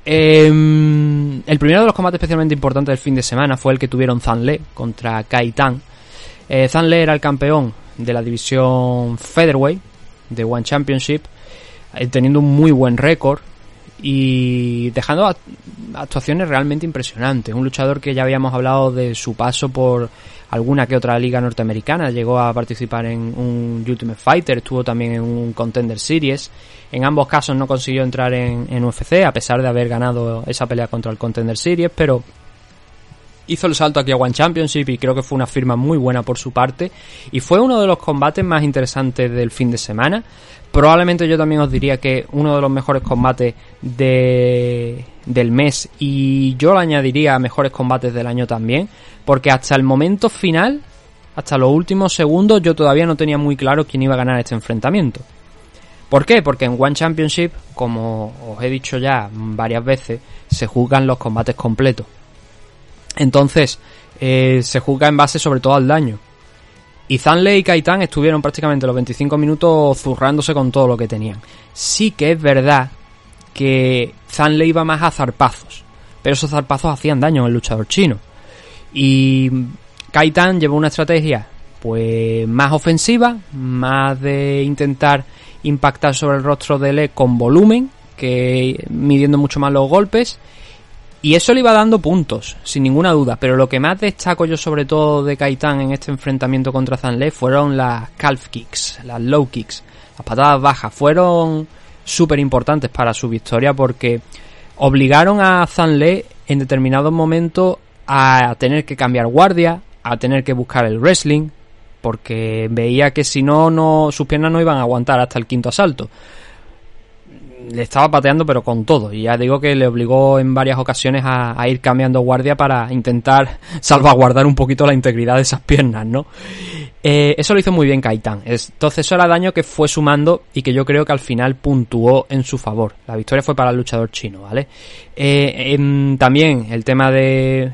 Eh, el primero de los combates especialmente importantes del fin de semana fue el que tuvieron Zanle contra Kaitan. Eh, Zanle era el campeón de la división Featherweight de One Championship, eh, teniendo un muy buen récord y dejando actuaciones realmente impresionantes. Un luchador que ya habíamos hablado de su paso por alguna que otra liga norteamericana, llegó a participar en un Ultimate Fighter, estuvo también en un Contender Series. En ambos casos no consiguió entrar en, UFC, a pesar de haber ganado esa pelea contra el Contender Series, pero hizo el salto aquí a One Championship y creo que fue una firma muy buena por su parte. Y fue uno de los combates más interesantes del fin de semana. Probablemente yo también os diría que uno de los mejores combates de, del mes y yo lo añadiría a mejores combates del año también, porque hasta el momento final, hasta los últimos segundos, yo todavía no tenía muy claro quién iba a ganar este enfrentamiento. ¿Por qué? Porque en One Championship, como os he dicho ya varias veces, se juzgan los combates completos. Entonces, eh, se juzga en base sobre todo al daño. Y Zanle y Kaitan estuvieron prácticamente los 25 minutos zurrándose con todo lo que tenían. Sí que es verdad que Zanle iba más a zarpazos, pero esos zarpazos hacían daño al luchador chino. Y Kaitan llevó una estrategia pues más ofensiva, más de intentar impactar sobre el rostro de Le con volumen, que midiendo mucho más los golpes Y eso le iba dando puntos, sin ninguna duda. Pero lo que más destaco yo sobre todo de Kaitan en este enfrentamiento contra Zanle fueron las calf kicks, las low kicks, las patadas bajas. Fueron súper importantes para su victoria porque obligaron a Zanle en determinados momentos a tener que cambiar guardia, a tener que buscar el wrestling, porque veía que si no, no sus piernas no iban a aguantar hasta el quinto asalto le estaba pateando pero con todo y ya digo que le obligó en varias ocasiones a, ir cambiando guardia para intentar salvaguardar un poquito la integridad de esas piernas, ¿no? Eh, eso lo hizo muy bien Kaitan. Entonces eso era daño que fue sumando y que yo creo que al final puntuó en su favor. La victoria fue para el luchador chino, ¿vale? Eh, em, también el tema de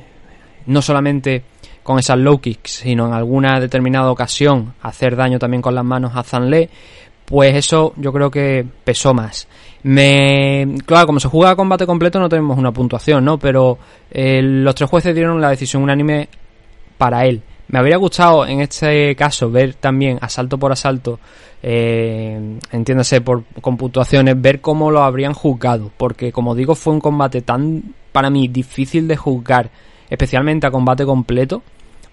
no solamente con esas low kicks, sino en alguna determinada ocasión hacer daño también con las manos a Zanle, pues eso yo creo que pesó más. Me, claro, como se juega a combate completo no tenemos una puntuación, ¿no? Pero eh, los tres jueces dieron la decisión unánime para él. Me habría gustado en este caso ver también asalto por asalto, eh, entiéndase por, con puntuaciones, ver cómo lo habrían juzgado, porque como digo fue un combate tan para mí difícil de juzgar, especialmente a combate completo,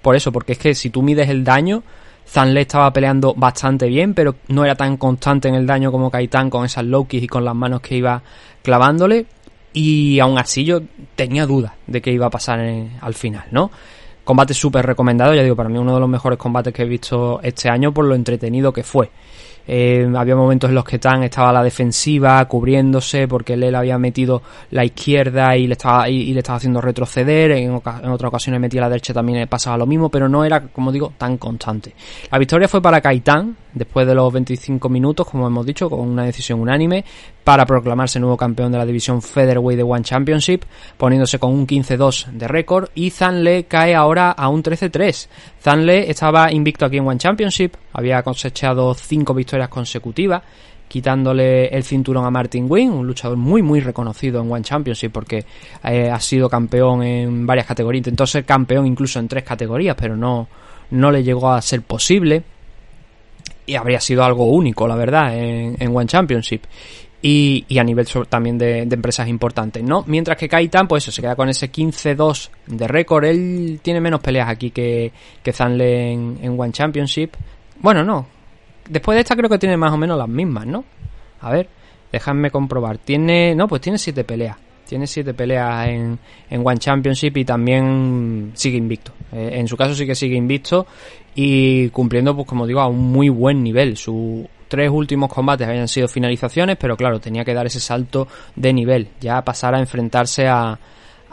por eso, porque es que si tú mides el daño, Zanle estaba peleando bastante bien, pero no era tan constante en el daño como Kaitan con esas low y con las manos que iba clavándole. Y aún así yo tenía dudas de que iba a pasar al final, ¿no? Combate súper recomendado, ya digo, para mí uno de los mejores combates que he visto este año por lo entretenido que fue. Eh, había momentos en los que Tan estaba a la defensiva, cubriéndose, porque él había metido la izquierda y le estaba, y, le estaba haciendo retroceder. En, en otra ocasión metía la derecha también pasaba lo mismo, pero no era, como digo, tan constante. La victoria fue para Kaitan, después de los 25 minutos, como hemos dicho, con una decisión unánime, para proclamarse nuevo campeón de la división Featherweight de One Championship, poniéndose con un 15-2 de récord, y Zanle cae ahora a un 13-3. Zanle estaba invicto aquí en One Championship, había cosechado 5 victorias consecutivas, quitándole el cinturón a Martin Wynn, un luchador muy muy reconocido en One Championship porque eh, ha sido campeón en varias categorías, intentó ser campeón incluso en tres categorías, pero no, no le llegó a ser posible y habría sido algo único, la verdad, en, One Championship. Y, a nivel también de, empresas importantes, ¿no? Mientras que Kaitan, pues eso, se queda con ese 15-2 de récord. Él tiene menos peleas aquí que, que Zanle en, One Championship. Bueno, no. Después de esta creo que tiene más o menos las mismas, ¿no? A ver, déjame comprobar. Tiene, no, pues tiene 7 peleas. Tiene 7 peleas en, en One Championship y también sigue invicto. Eh, en su caso sí que sigue invicto y cumpliendo, pues como digo, a un muy buen nivel. Sus tres últimos combates habían sido finalizaciones, pero claro, tenía que dar ese salto de nivel, ya pasar a enfrentarse a,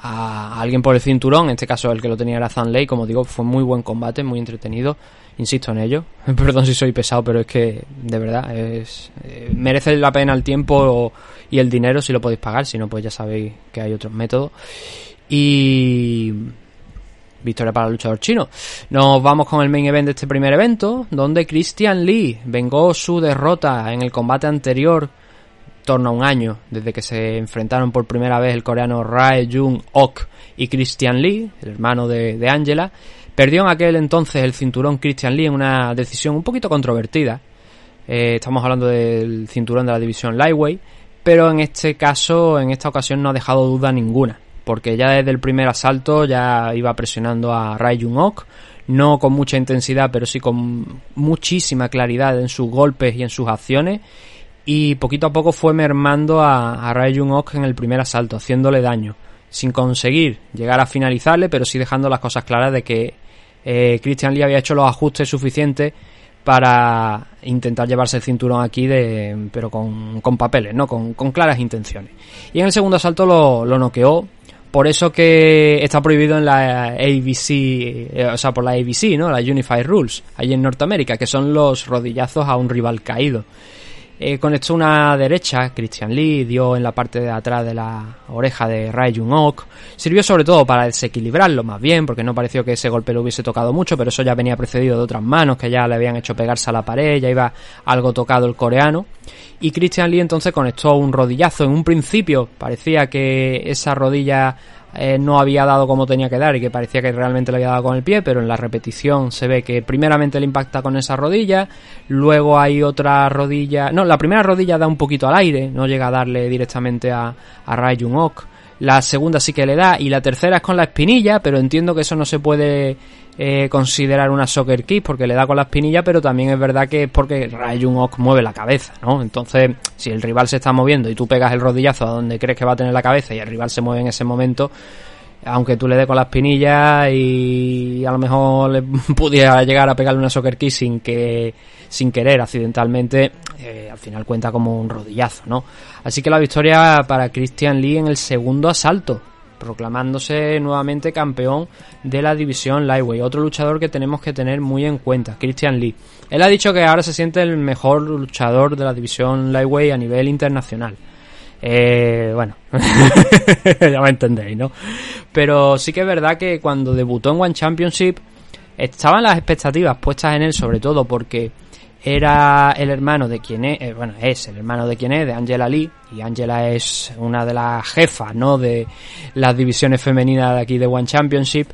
a alguien por el cinturón, en este caso el que lo tenía era Zanley, como digo, fue muy buen combate, muy entretenido, insisto en ello, perdón si soy pesado, pero es que de verdad es eh, merece la pena el tiempo y el dinero si lo podéis pagar, si no pues ya sabéis que hay otros métodos. Y victoria para el luchador chino. Nos vamos con el main event de este primer evento, donde Christian Lee vengó su derrota en el combate anterior, torno a un año, desde que se enfrentaron por primera vez el coreano Rae Jung Ok y Christian Lee, el hermano de, Angela. Perdió en aquel entonces el cinturón Christian Lee en una decisión un poquito controvertida. Eh, estamos hablando del cinturón de la división Lightweight, pero en este caso, en esta ocasión no ha dejado duda ninguna porque ya desde el primer asalto ya iba presionando a Rai Jung Ok, no con mucha intensidad, pero sí con muchísima claridad en sus golpes y en sus acciones, y poquito a poco fue mermando a, a Rai Ok en el primer asalto, haciéndole daño, sin conseguir llegar a finalizarle, pero sí dejando las cosas claras de que eh, Christian Lee había hecho los ajustes suficientes para intentar llevarse el cinturón aquí de pero con, con papeles, ¿no? Con, con, claras intenciones. Y en el segundo asalto lo, lo noqueó por eso que está prohibido en la ABC, eh, o sea, por la ABC, ¿no? La Unified Rules, allí en Norteamérica, que son los rodillazos a un rival caído. Eh, conectó una derecha, Christian Lee, dio en la parte de atrás de la oreja de Rai Jung Ok. Sirvió sobre todo para desequilibrarlo más bien, porque no pareció que ese golpe lo hubiese tocado mucho, pero eso ya venía precedido de otras manos que ya le habían hecho pegarse a la pared, ya iba algo tocado el coreano. Y Christian Lee entonces conectó un rodillazo. En un principio parecía que esa rodilla eh, no había dado como tenía que dar y que parecía que realmente le había dado con el pie, pero en la repetición se ve que primeramente le impacta con esa rodilla, luego hay otra rodilla, no, la primera rodilla da un poquito al aire, no llega a darle directamente a, a Ok, La segunda sí que le da. Y la tercera es con la espinilla, pero entiendo que eso no se puede eh, considerar una soccer kick porque le da con la espinilla, pero también es verdad que es porque Rayun Ok mueve la cabeza, ¿no? Entonces, si el rival se está moviendo y tú pegas el rodillazo a donde crees que va a tener la cabeza y el rival se mueve en ese momento, aunque tú le des con la espinilla y a lo mejor le pudiera llegar a pegarle una soccer kick sin que sin querer accidentalmente eh, al final cuenta como un rodillazo no así que la victoria para Christian Lee en el segundo asalto proclamándose nuevamente campeón de la división Lightweight. Otro luchador que tenemos que tener muy en cuenta, Christian Lee. Él ha dicho que ahora se siente el mejor luchador de la división Lightweight a nivel internacional. Eh, bueno, ya me entendéis, ¿no? Pero sí que es verdad que cuando debutó en One Championship estaban las expectativas puestas en él, sobre todo porque era el hermano de quien es, eh, bueno, es el hermano de quien es, de Angela Lee, y Angela es una de las jefas, ¿no? De las divisiones femeninas de aquí de One Championship.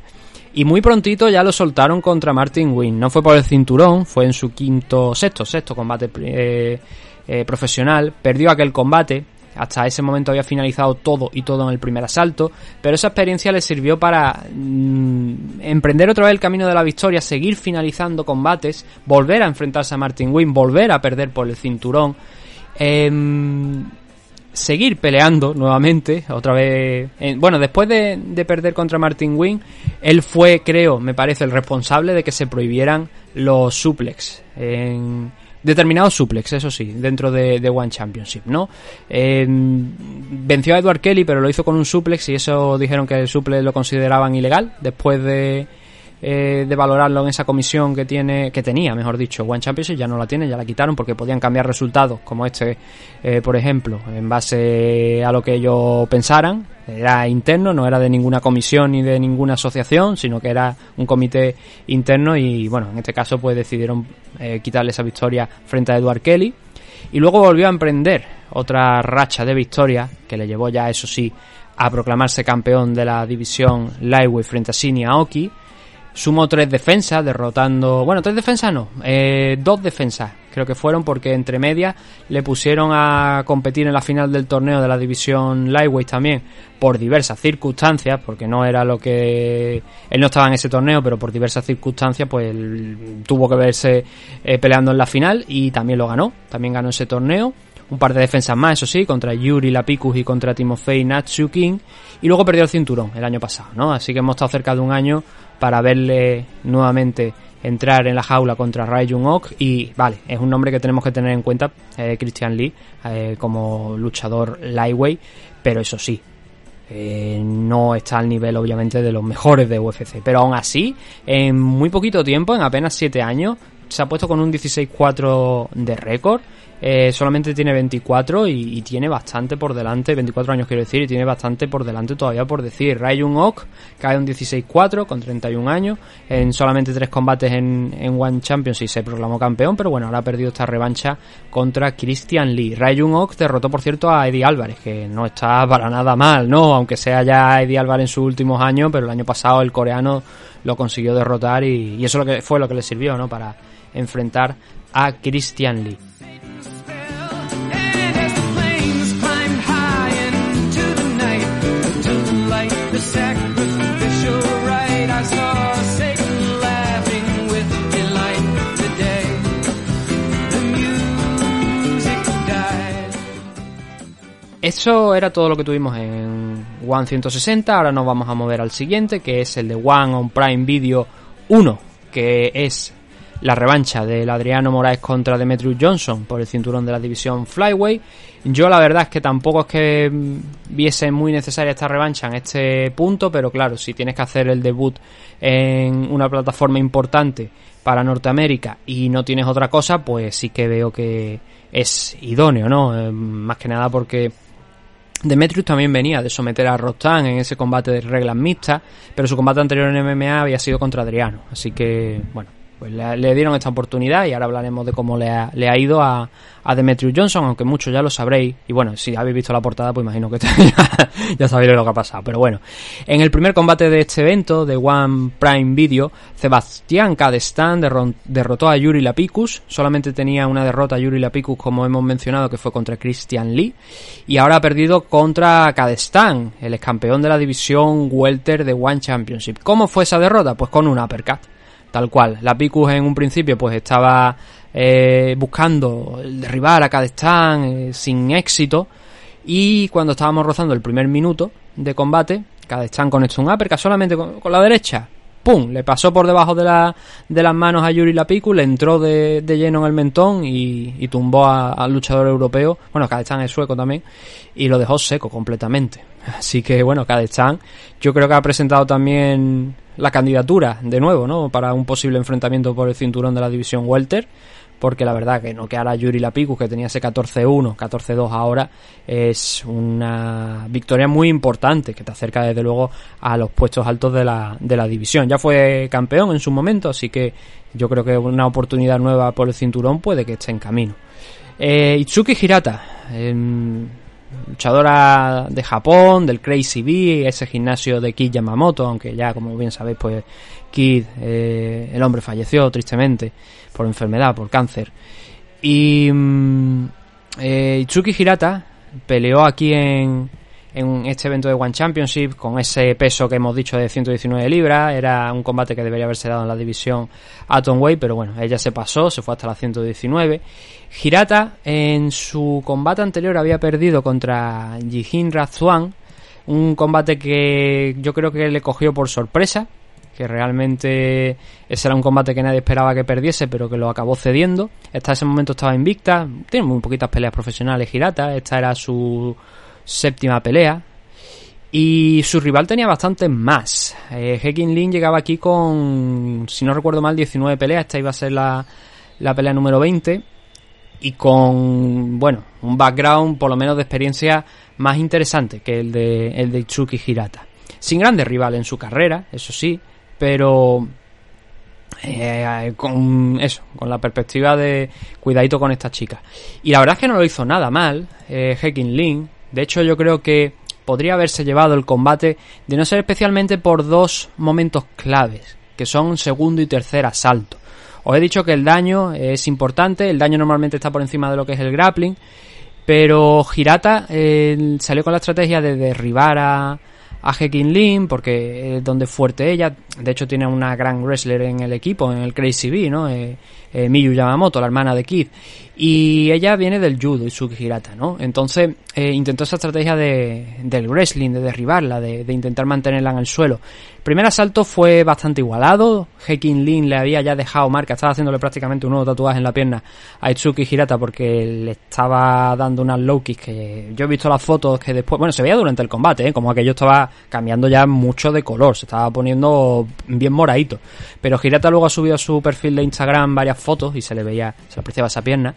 Y muy prontito ya lo soltaron contra Martin Wynn. No fue por el cinturón, fue en su quinto, sexto, sexto combate eh, eh, profesional. Perdió aquel combate, hasta ese momento había finalizado todo y todo en el primer asalto, pero esa experiencia le sirvió para mm, emprender otra vez el camino de la victoria, seguir finalizando combates, volver a enfrentarse a Martin Wynn, volver a perder por el cinturón, em, seguir peleando nuevamente, otra vez. bueno, después de, de, perder contra Martin Wynn, él fue, creo, me parece, el responsable de que se prohibieran los suplex determinados suplex, eso sí, dentro de, One Championship, ¿no? venció a Edward Kelly, pero lo hizo con un suplex y eso dijeron que el suplex lo consideraban ilegal después de, eh, de valorarlo en esa comisión que tiene que tenía, mejor dicho, One Championship ya no la tiene, ya la quitaron porque podían cambiar resultados, como este, eh, por ejemplo, en base a lo que ellos pensaran, era interno, no era de ninguna comisión ni de ninguna asociación, sino que era un comité interno y bueno, en este caso pues decidieron eh, quitarle esa victoria frente a Edward Kelly. Y luego volvió a emprender otra racha de victoria que le llevó ya eso sí a proclamarse campeón de la división Lightweight frente a Shinya Sumó tres defensas, derrotando. Bueno, tres defensas no, eh, dos defensas creo que fueron, porque entre medias le pusieron a competir en la final del torneo de la división Lightweight también, por diversas circunstancias, porque no era lo que. Él no estaba en ese torneo, pero por diversas circunstancias, pues tuvo que verse eh, peleando en la final y también lo ganó, también ganó ese torneo un par de defensas más, eso sí, contra Yuri Lapicus y contra Timofey Natsukin, y luego perdió el cinturón el año pasado, ¿no? Así que hemos estado cerca de un año para verle nuevamente entrar en la jaula contra Rai Jung y vale, es un nombre que tenemos que tener en cuenta, eh, Christian Lee, eh, como luchador lightweight, pero eso sí, eh, no está al nivel obviamente de los mejores de UFC, pero aún así, en muy poquito tiempo, en apenas 7 años, se ha puesto con un 16-4 de récord eh, solamente tiene 24 y, tiene bastante por delante, 24 años quiero decir, y tiene bastante por delante todavía por decir. Rayun Ok cae un 16-4 con 31 años, en solamente 3 combates en, en One Championship se proclamó campeón, pero bueno, ahora ha perdido esta revancha contra Christian Lee. Rayun Ok derrotó por cierto a Eddie Álvarez, que no está para nada mal, ¿no? Aunque sea ya Eddie Álvarez en sus últimos años, pero el año pasado el coreano lo consiguió derrotar y, y eso lo que fue lo que le sirvió, ¿no? Para enfrentar a Christian Lee. Eso era todo lo que tuvimos en One 160. Ahora nos vamos a mover al siguiente, que es el de One on Prime Video 1, que es la revancha del Adriano Moraes contra Demetrius Johnson por el cinturón de la división Flyway. Yo la verdad es que tampoco es que viese muy necesaria esta revancha en este punto, pero claro, si tienes que hacer el debut en una plataforma importante para Norteamérica y no tienes otra cosa, pues sí que veo que es idóneo, ¿no? Eh, más que nada porque Demetrius también venía de someter a Rostan en ese combate de reglas mixtas, pero su combate anterior en MMA había sido contra Adriano, así que, bueno, pues le, dieron esta oportunidad y ahora hablaremos de cómo le ha, le ha ido a, a Demetrius Johnson, aunque muchos ya lo sabréis. Y bueno, si habéis visto la portada, pues imagino que ya, ya sabéis lo que ha pasado. Pero bueno, en el primer combate de este evento, de One Prime Video, Sebastián Cadestan derro- derrotó a Yuri Lapicus. Solamente tenía una derrota Yuri Lapicus, como hemos mencionado, que fue contra Christian Lee. Y ahora ha perdido contra Cadestan, el ex campeón de la división Welter de One Championship. ¿Cómo fue esa derrota? Pues con un uppercut tal cual. La Picus en un principio pues estaba eh, buscando derribar a Cadestán eh, sin éxito y cuando estábamos rozando el primer minuto de combate, Cadestán conectó un uppercut solamente con la derecha. ¡Pum! Le pasó por debajo de, la, de las manos a Yuri Lapicu, le entró de, de lleno en el mentón y, y tumbó al luchador europeo. Bueno, Cadestán es sueco también. Y lo dejó seco completamente. Así que bueno, Cadestán yo creo que ha presentado también la candidatura de nuevo, ¿no? Para un posible enfrentamiento por el cinturón de la división Welter. Porque la verdad que noquear a Yuri Lapicu, que tenía ese 14-1, 14-2 ahora, es una victoria muy importante que te acerca desde luego a los puestos altos de la, de la división. Ya fue campeón en su momento, así que yo creo que una oportunidad nueva por el cinturón puede que esté en camino. Eh, Itsuki Hirata, em, luchadora de Japón, del Crazy B, ese gimnasio de Kid Yamamoto, aunque ya como bien sabéis, pues Kid, eh, el hombre falleció tristemente por enfermedad, por cáncer. Y mm, eh, Itsuki Hirata peleó aquí en, en este evento de One Championship con ese peso que hemos dicho de 119 libras. Era un combate que debería haberse dado en la división Atomweight, pero bueno, ella se pasó, se fue hasta la 119. Hirata en su combate anterior había perdido contra Jihin Razuan, un combate que yo creo que le cogió por sorpresa, que realmente ese era un combate que nadie esperaba que perdiese, pero que lo acabó cediendo. Hasta ese momento estaba invicta, tiene muy poquitas peleas profesionales Hirata, esta era su séptima pelea. Y su rival tenía bastantes más. Eh, Hekin Lin llegaba aquí con, si no recuerdo mal, 19 peleas. Esta iba a ser la, la pelea número 20. Y con, bueno, un background por lo menos de experiencia más interesante que el de, el de Itsuki Hirata. Sin grandes rivales en su carrera, eso sí, pero eh, con eso, con la perspectiva de cuidadito con esta chica. Y la verdad es que no lo hizo nada mal, eh, Hekin Lin. De hecho, yo creo que podría haberse llevado el combate de no ser especialmente por dos momentos claves, que son segundo y tercer asalto. Os he dicho que el daño es importante, el daño normalmente está por encima de lo que es el grappling, pero Hirata salió con la estrategia de derribar a, a Hekin Lin porque es donde es fuerte ella. De hecho, tiene una gran wrestler en el equipo, en el Crazy B, ¿no? Eh, eh, Miyu Yamamoto, la hermana de Kid. Y ella viene del judo, Hirata, ¿no? Entonces, eh, intentó esa estrategia de, del wrestling, de derribarla, de, de intentar mantenerla en el suelo. El primer asalto fue bastante igualado. Hekin Lin le había ya dejado marca, estaba haciéndole prácticamente un nuevo tatuaje en la pierna a Itsuki Hirata porque le estaba dando unas low kicks que yo he visto las fotos que después, bueno, se veía durante el combate, ¿eh? como aquello estaba cambiando ya mucho de color, se estaba poniendo bien moradito. Pero Hirata luego ha subido a su perfil de Instagram varias fotos y se le veía, se apreciaba esa pierna.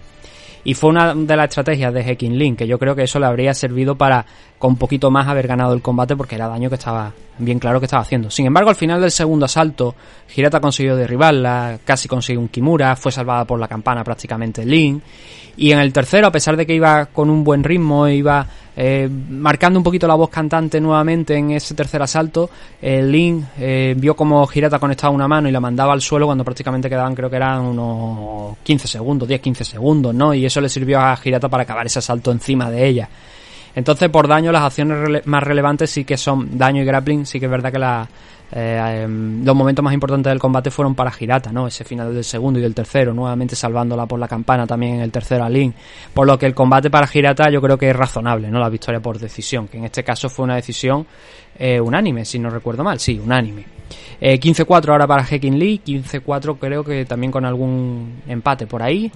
Y fue una de las estrategias de Hekin Lin, que yo creo que eso le habría servido para con poquito más haber ganado el combate porque era daño que estaba bien claro que estaba haciendo. Sin embargo, al final del segundo asalto, Hirata consiguió derribarla, casi consiguió un Kimura, fue salvada por la campana prácticamente Lin. Y en el tercero, a pesar de que iba con un buen ritmo, iba eh, marcando un poquito la voz cantante nuevamente en ese tercer asalto, eh, Lin eh, vio como Hirata conectaba una mano y la mandaba al suelo cuando prácticamente quedaban, creo que eran unos 15 segundos, 10-15 segundos, ¿no? Y eso le sirvió a Hirata para acabar ese asalto encima de ella. Entonces, por daño, las acciones más relevantes sí que son daño y grappling. Sí que es verdad que la, eh, los momentos más importantes del combate fueron para Hirata, ¿no? Ese final del segundo y del tercero, nuevamente salvándola por la campana también en el tercero a Lin. Por lo que el combate para Hirata yo creo que es razonable, ¿no? La victoria por decisión, que en este caso fue una decisión eh, unánime, si no recuerdo mal. Sí, unánime. Eh, 15-4 ahora para Hekin Lee, 15-4 creo que también con algún empate por ahí.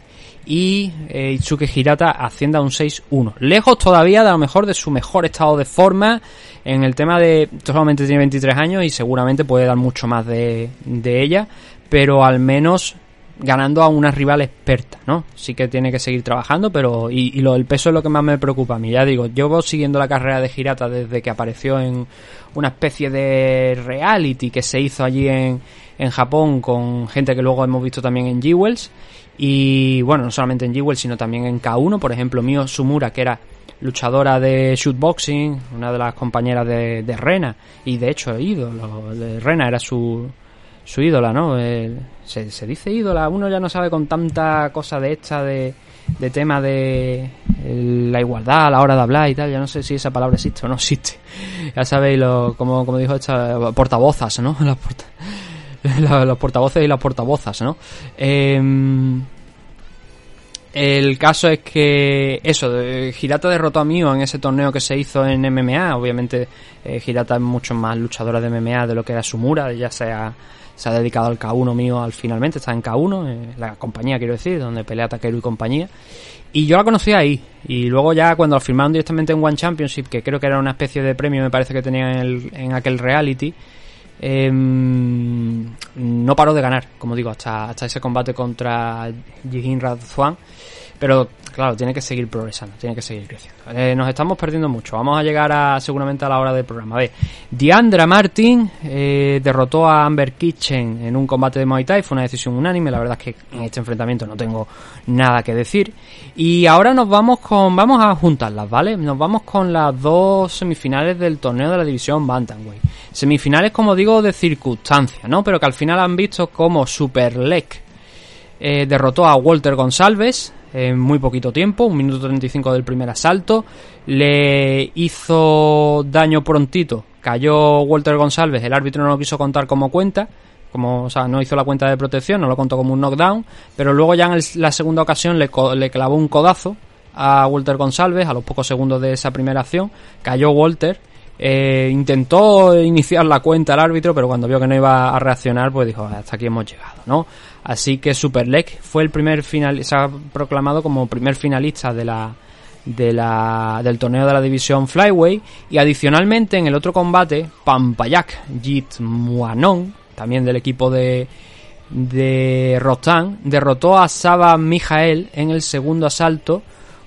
Y eh, Itsuki Hirata asciende a un 6-1. Lejos todavía de a lo mejor de su mejor estado de forma en el tema de... Solamente tiene 23 años y seguramente puede dar mucho más de, de ella, pero al menos ganando a una rival experta, ¿no? Sí que tiene que seguir trabajando, pero y, y lo del peso es lo que más me preocupa a mí. Ya digo, llevo siguiendo la carrera de Hirata desde que apareció en una especie de reality que se hizo allí en, en Japón con gente que luego hemos visto también en Jewels. Y bueno, no solamente en Jewels, sino también en K1. Por ejemplo, Mio Sumura, que era luchadora de shootboxing, una de las compañeras de, de Rena. Y de hecho, ídolo. De Rena era su, su ídola, ¿no? Se, dice ídola, uno ya no sabe con tanta cosa de esta de, de tema de la igualdad a la hora de hablar y tal, ya no sé si esa palabra existe o no existe. Ya sabéis, lo, como, como dijo esta, portavozas, ¿no? La- los portavoces y las portavozas, ¿no? Em, el caso es que eso, de- Hirata derrotó a Mio en ese torneo que se hizo en MMA. Obviamente, eh, Hirata es mucho más luchadora de MMA de lo que era Sumura. Ella se ha, se ha dedicado al K1 Mio al finalmente, está en K1, eh, la compañía quiero decir, donde pelea Takeru y compañía. Y yo la conocí ahí. Y luego ya cuando la firmaron directamente en One Championship, que creo que era una especie de premio, me parece que tenía en, el- en aquel reality, em, no paró de ganar, como digo, hasta, hasta ese combate contra Jihin Radzuan. Pero claro, tiene que seguir progresando, tiene que seguir creciendo. Nos estamos perdiendo mucho. Vamos a llegar a seguramente a la hora del programa. A ver, Diandra Martin eh, derrotó a Amber Kitchen en un combate de Muay Thai. Fue una decisión unánime. La verdad es que en este enfrentamiento no tengo nada que decir. Y ahora nos vamos con, vamos a juntarlas, ¿vale? Nos vamos con las dos semifinales del torneo de la división Bantamweight. Semifinales, como digo, de circunstancia, ¿no? Pero que al final han visto como Super Leg eh, derrotó a Walter González en muy poquito tiempo, un minuto 35 del primer asalto. Le hizo daño prontito. Cayó Walter González, el árbitro no lo quiso contar como cuenta. Como, o sea, no hizo la cuenta de protección, no lo contó como un knockdown. Pero luego ya en el- la segunda ocasión le, le clavó un codazo a Walter González a los pocos segundos de esa primera acción. Cayó Walter. eh, intentó iniciar la cuenta al árbitro, pero cuando vio que no iba a reaccionar, pues dijo, hasta aquí hemos llegado, ¿no? Así que Super Leg fue el primer final, se ha proclamado como primer finalista de la, de la, del torneo de la división Flyway. Y adicionalmente en el otro combate, Pampayak Jit Muanon, también del equipo de, de Rotan, derrotó a Saba Mijael en el segundo asalto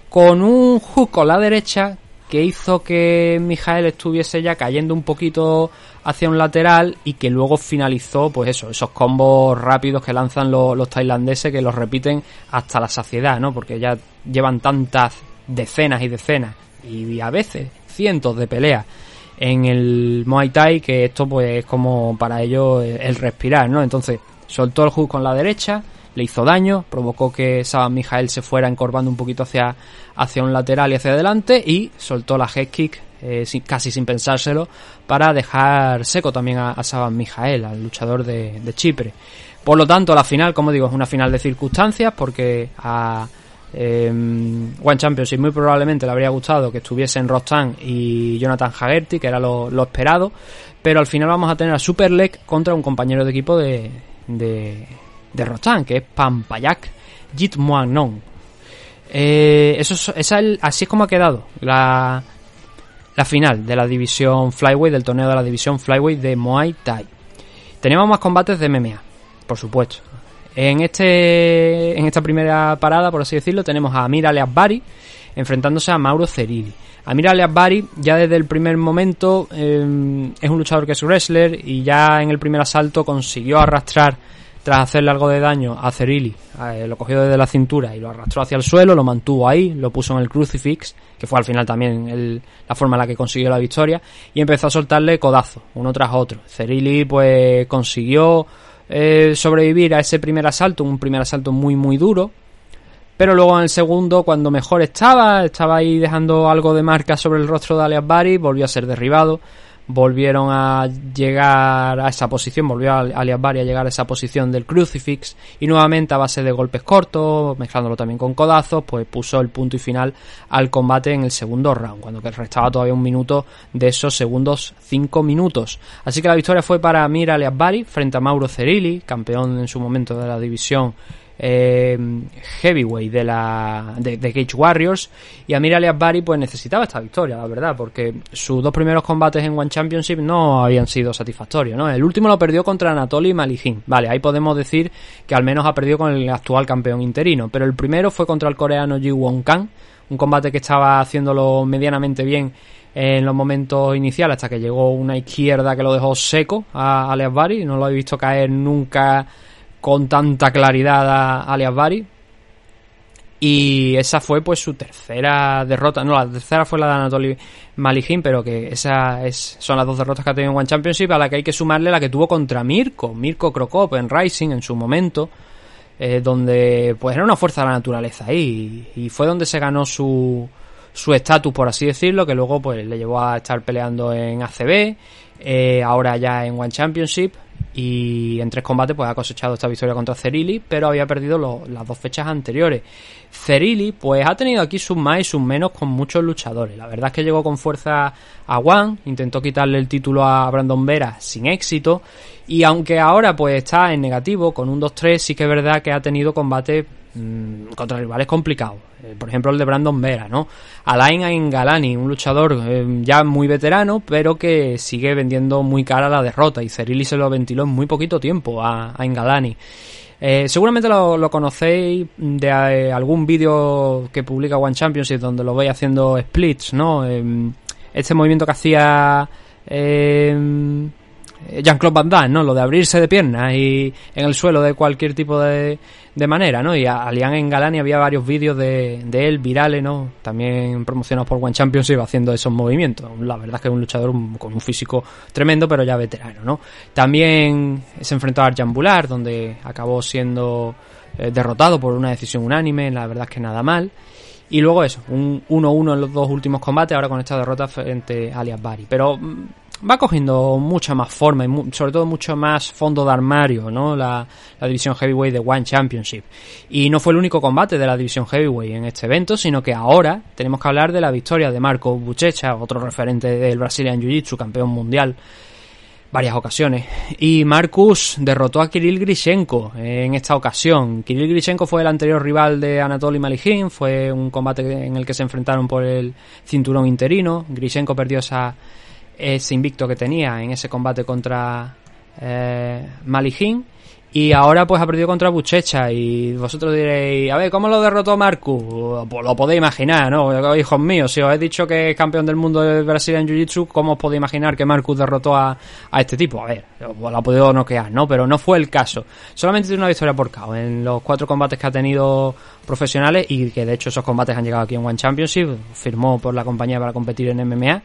con un hook con la derecha que hizo que Mijael estuviese ya cayendo un poquito hacia un lateral y que luego finalizó, pues eso, esos combos rápidos que lanzan lo- los tailandeses que los repiten hasta la saciedad, ¿no? Porque ya llevan tantas decenas y decenas y a veces cientos de peleas en el Muay Thai que esto pues es como para ellos el el respirar, ¿no? Entonces soltó el hook con la derecha, le hizo daño, provocó que Saban Mijael se fuera encorvando un poquito hacia, hacia un lateral y hacia adelante y soltó la head kick eh, casi sin pensárselo para dejar seco también a, a Saban Mijael, al luchador de, Chipre. Por lo tanto, la final, como digo, es una final de circunstancias porque a eh, One Championship muy probablemente le habría gustado que estuviesen Rostan y Jonathan Haggerty, que era lo, esperado, pero al final vamos a tener a Super Leg contra un compañero de equipo de, de, de Rostan, que es Pampayak Jitmuanon. Eh, eso es, esa así es como ha quedado la, la final de la división Flyweight, del torneo de la división Flyweight de Muay Thai. Tenemos más combates de MMA, por supuesto. En este en esta primera parada, por así decirlo, tenemos a Amir Bari enfrentándose a Mauro Cerilli. Amir Bari ya desde el primer momento eh, es un luchador que es wrestler y ya en el primer asalto consiguió arrastrar tras hacerle algo de daño a Cerilli, eh, lo cogió desde la cintura y lo arrastró hacia el suelo, lo mantuvo ahí, lo puso en el crucifix, que fue al final también el- la forma en la que consiguió la victoria, y empezó a soltarle codazos, uno tras otro. Cerilli pues consiguió eh, sobrevivir a ese primer asalto, un primer asalto muy muy duro, pero luego en el segundo, cuando mejor estaba, estaba ahí dejando algo de marca sobre el rostro de Alias Bari, volvió a ser derribado. Volvieron a llegar a esa posición, volvió a Alias Bari a llegar a esa posición del crucifix y nuevamente a base de golpes cortos, mezclándolo también con codazos, pues puso el punto y final al combate en el segundo round, cuando restaba todavía un minuto de esos segundos 5 minutos. Así que la victoria fue para Amir Alias Bari frente a Mauro Cerilli, campeón en su momento de la división eh, heavyweight de la de, de Cage Warriors y Amir Alias Bari pues necesitaba esta victoria la verdad porque sus dos primeros combates en One Championship no habían sido satisfactorios ¿no? el último lo perdió contra Anatoly Malihin vale ahí podemos decir que al menos ha perdido con el actual campeón interino pero el primero fue contra el coreano Ji Won Kang un combate que estaba haciéndolo medianamente bien en los momentos iniciales hasta que llegó una izquierda que lo dejó seco a Alias Bari. No lo he visto caer nunca con tanta claridad a Alias Bari. Y esa fue pues su tercera derrota. No, la tercera fue la de Anatoly Malijin, pero que esas es, son las dos derrotas que ha tenido en One Championship, a la que hay que sumarle la que tuvo contra Mirko, Mirko Krokop en Rising en su momento, eh, donde pues era una fuerza de la naturaleza ahí, y, y fue donde se ganó su su estatus, por así decirlo, que luego pues le llevó a estar peleando en ACB, eh, ahora ya en One Championship, y en tres combates pues ha cosechado esta victoria contra Cerili, pero había perdido las dos fechas anteriores. Cerili pues ha tenido aquí sus más y sus menos con muchos luchadores. La verdad es que llegó con fuerza a One, intentó quitarle el título a Brandon Vera sin éxito y aunque ahora pues está en negativo con un 2-3 sí que es verdad que ha tenido combates mm, contra rivales complicados. Eh, por ejemplo el de Brandon Vera, ¿no? Alain Aingalani, un luchador eh, ya muy veterano, pero que sigue vendiendo muy cara la derrota. Y Cerili se lo ventiló en muy poquito tiempo a, a Aingalani. Eh, seguramente lo, conocéis de eh, algún vídeo que publica One Championship donde lo veis haciendo splits, ¿no? Em, este movimiento que hacía em, Jean-Claude Van Damme, ¿no? Lo de abrirse de piernas y en el suelo de cualquier tipo de, de manera, ¿no? Y Alian en Galani había varios vídeos de, de él virales, ¿no? También promocionados por One Championship haciendo esos movimientos. La verdad es que es un luchador con un físico tremendo, pero ya veterano, ¿no? También se enfrentó a Arjan Bular, donde acabó siendo eh, derrotado por una decisión unánime, la verdad es que nada mal. Y luego eso, un 1-1 en los dos últimos combates, ahora con esta derrota frente a Alias Bari. Pero mm, va cogiendo mucha más forma y mu- sobre todo mucho más fondo de armario, ¿no? La, división heavyweight de One Championship. Y no fue el único combate de la división heavyweight en este evento, sino que ahora tenemos que hablar de la victoria de Marco Buchecha, otro referente del Brazilian Jiu-Jitsu, campeón mundial varias ocasiones. Y Marcus derrotó a Kirill Grishenko en esta ocasión. Kirill Grishenko fue el anterior rival de Anatoly Malijin, fue un combate en el que se enfrentaron por el cinturón interino. Grishenko perdió esa, ese invicto que tenía en ese combate contra eh, Malijin. Y ahora pues ha perdido contra Buchecha y vosotros diréis, a ver, ¿cómo lo derrotó Marcus? Pues lo podéis imaginar, ¿no? Hijos míos, si os he dicho que es campeón del mundo de Brasil en Jiu-Jitsu, ¿cómo os podéis imaginar que Marcus derrotó a, a este tipo? A ver, pues lo ha podido noquear, ¿no? Pero no fue el caso. Solamente tiene una victoria por KO en los cuatro combates que ha tenido profesionales y que de hecho esos combates han llegado aquí en One Championship, firmó por la compañía para competir en MMA.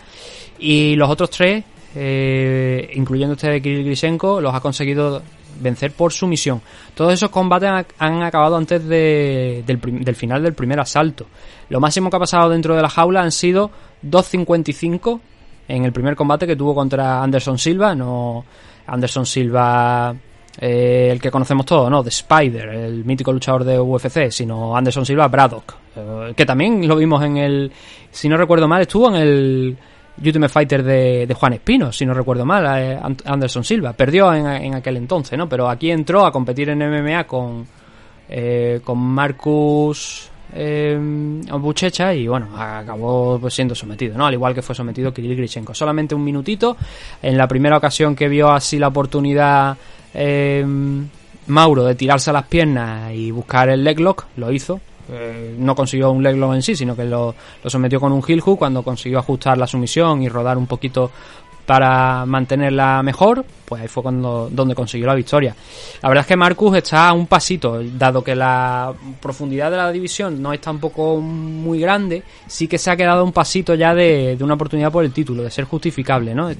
Y los otros tres, eh, incluyendo este de Kirill Grishenko, los ha conseguido vencer por sumisión. Todos esos combates han, acabado antes de- del final del primer asalto. Lo máximo que ha pasado dentro de la jaula han sido 2.55 en el primer combate que tuvo contra Anderson Silva. No Anderson Silva, eh, el que conocemos todos, ¿no? The Spider, el mítico luchador de UFC, sino Anderson Silva Braddock, eh, que también lo vimos en el, si no recuerdo mal, estuvo en el Ultimate Fighter de, Juan Espino, si no recuerdo mal, eh, Anderson Silva. Perdió en, en aquel entonces, ¿no? Pero aquí entró a competir en MMA con, eh, con Marcus eh, Buchecha y bueno, acabó pues, siendo sometido, ¿no? Al igual que fue sometido Kirill Grishenko. Solamente un minutito. En la primera ocasión que vio así la oportunidad eh, Mauro de tirarse a las piernas y buscar el leg lock, lo hizo. Eh, no consiguió un leg lock en sí, sino que lo, lo sometió con un heel hook cuando consiguió ajustar la sumisión y rodar un poquito para mantenerla mejor, pues ahí fue cuando donde consiguió la victoria. La verdad es que Marcus está a un pasito, dado que la profundidad de la división no es tampoco muy grande, sí que se ha quedado un pasito ya de, de una oportunidad por el título, de ser justificable, ¿no?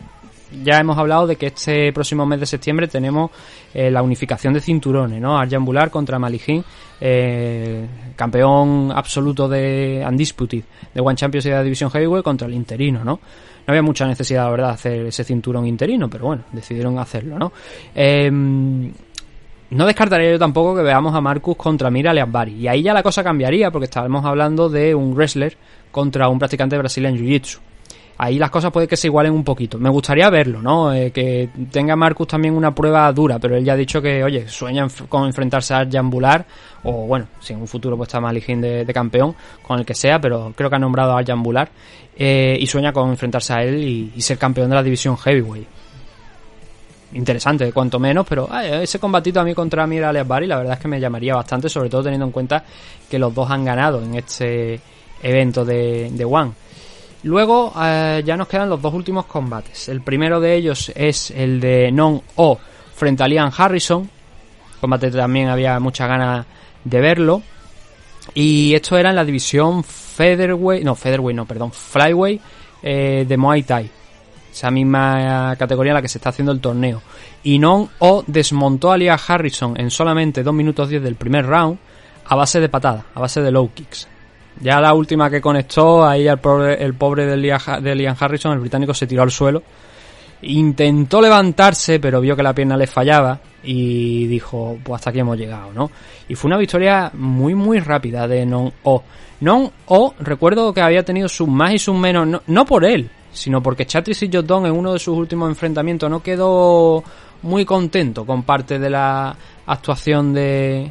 Ya hemos hablado de que este próximo mes de septiembre tenemos eh, la unificación de cinturones, ¿no? Arjan Bular contra Malijin, eh, campeón absoluto de Undisputed, de One Championship de la división Heavyweight contra el interino, ¿no? No había mucha necesidad, la verdad, de hacer ese cinturón interino, pero bueno, decidieron hacerlo, ¿no? Eh, no descartaría yo tampoco que veamos a Marcus contra Mira Leambari. Y ahí ya la cosa cambiaría, porque estábamos hablando de un wrestler contra un practicante de Brazilian Jiu-Jitsu. Ahí las cosas puede que se igualen un poquito. Me gustaría verlo, ¿no? Eh, que tenga Marcus también una prueba dura, pero él ya ha dicho que, oye, sueña con enfrentarse a Jambular, o bueno, si en un futuro pues está Malijin de, de campeón, con el que sea, pero creo que ha nombrado a Jambular, eh, y sueña con enfrentarse a él y, ser campeón de la división Heavyweight interesante, cuanto menos, pero ese combatito a mí contra Mira Alex Bari, la verdad es que me llamaría bastante, sobre todo teniendo en cuenta que los dos han ganado en este evento de, de One. Luego eh, ya nos quedan los dos últimos combates. El primero de ellos es el de Non-O frente a Liam Harrison. Combate también había muchas ganas de verlo. Y esto era en la división Featherweight, no, Featherweight no, perdón, Flyweight eh, de Muay Thai. Esa misma categoría en la que se está haciendo el torneo. Y Non-O desmontó a Liam Harrison en solamente 2 minutos 10 del primer round a base de patada, a base de low kicks. Ya la última que conectó, ahí el pobre, el pobre de, Liam, Harrison, el británico, se tiró al suelo. Intentó levantarse, pero vio que la pierna le fallaba y dijo, pues hasta aquí hemos llegado, ¿no? Y fue una victoria muy, muy rápida de Non-O. Non-O, recuerdo que había tenido sus más y sus menos, no, no por él, sino porque Chatris y Jodon en uno de sus últimos enfrentamientos no quedó muy contento con parte de la actuación de,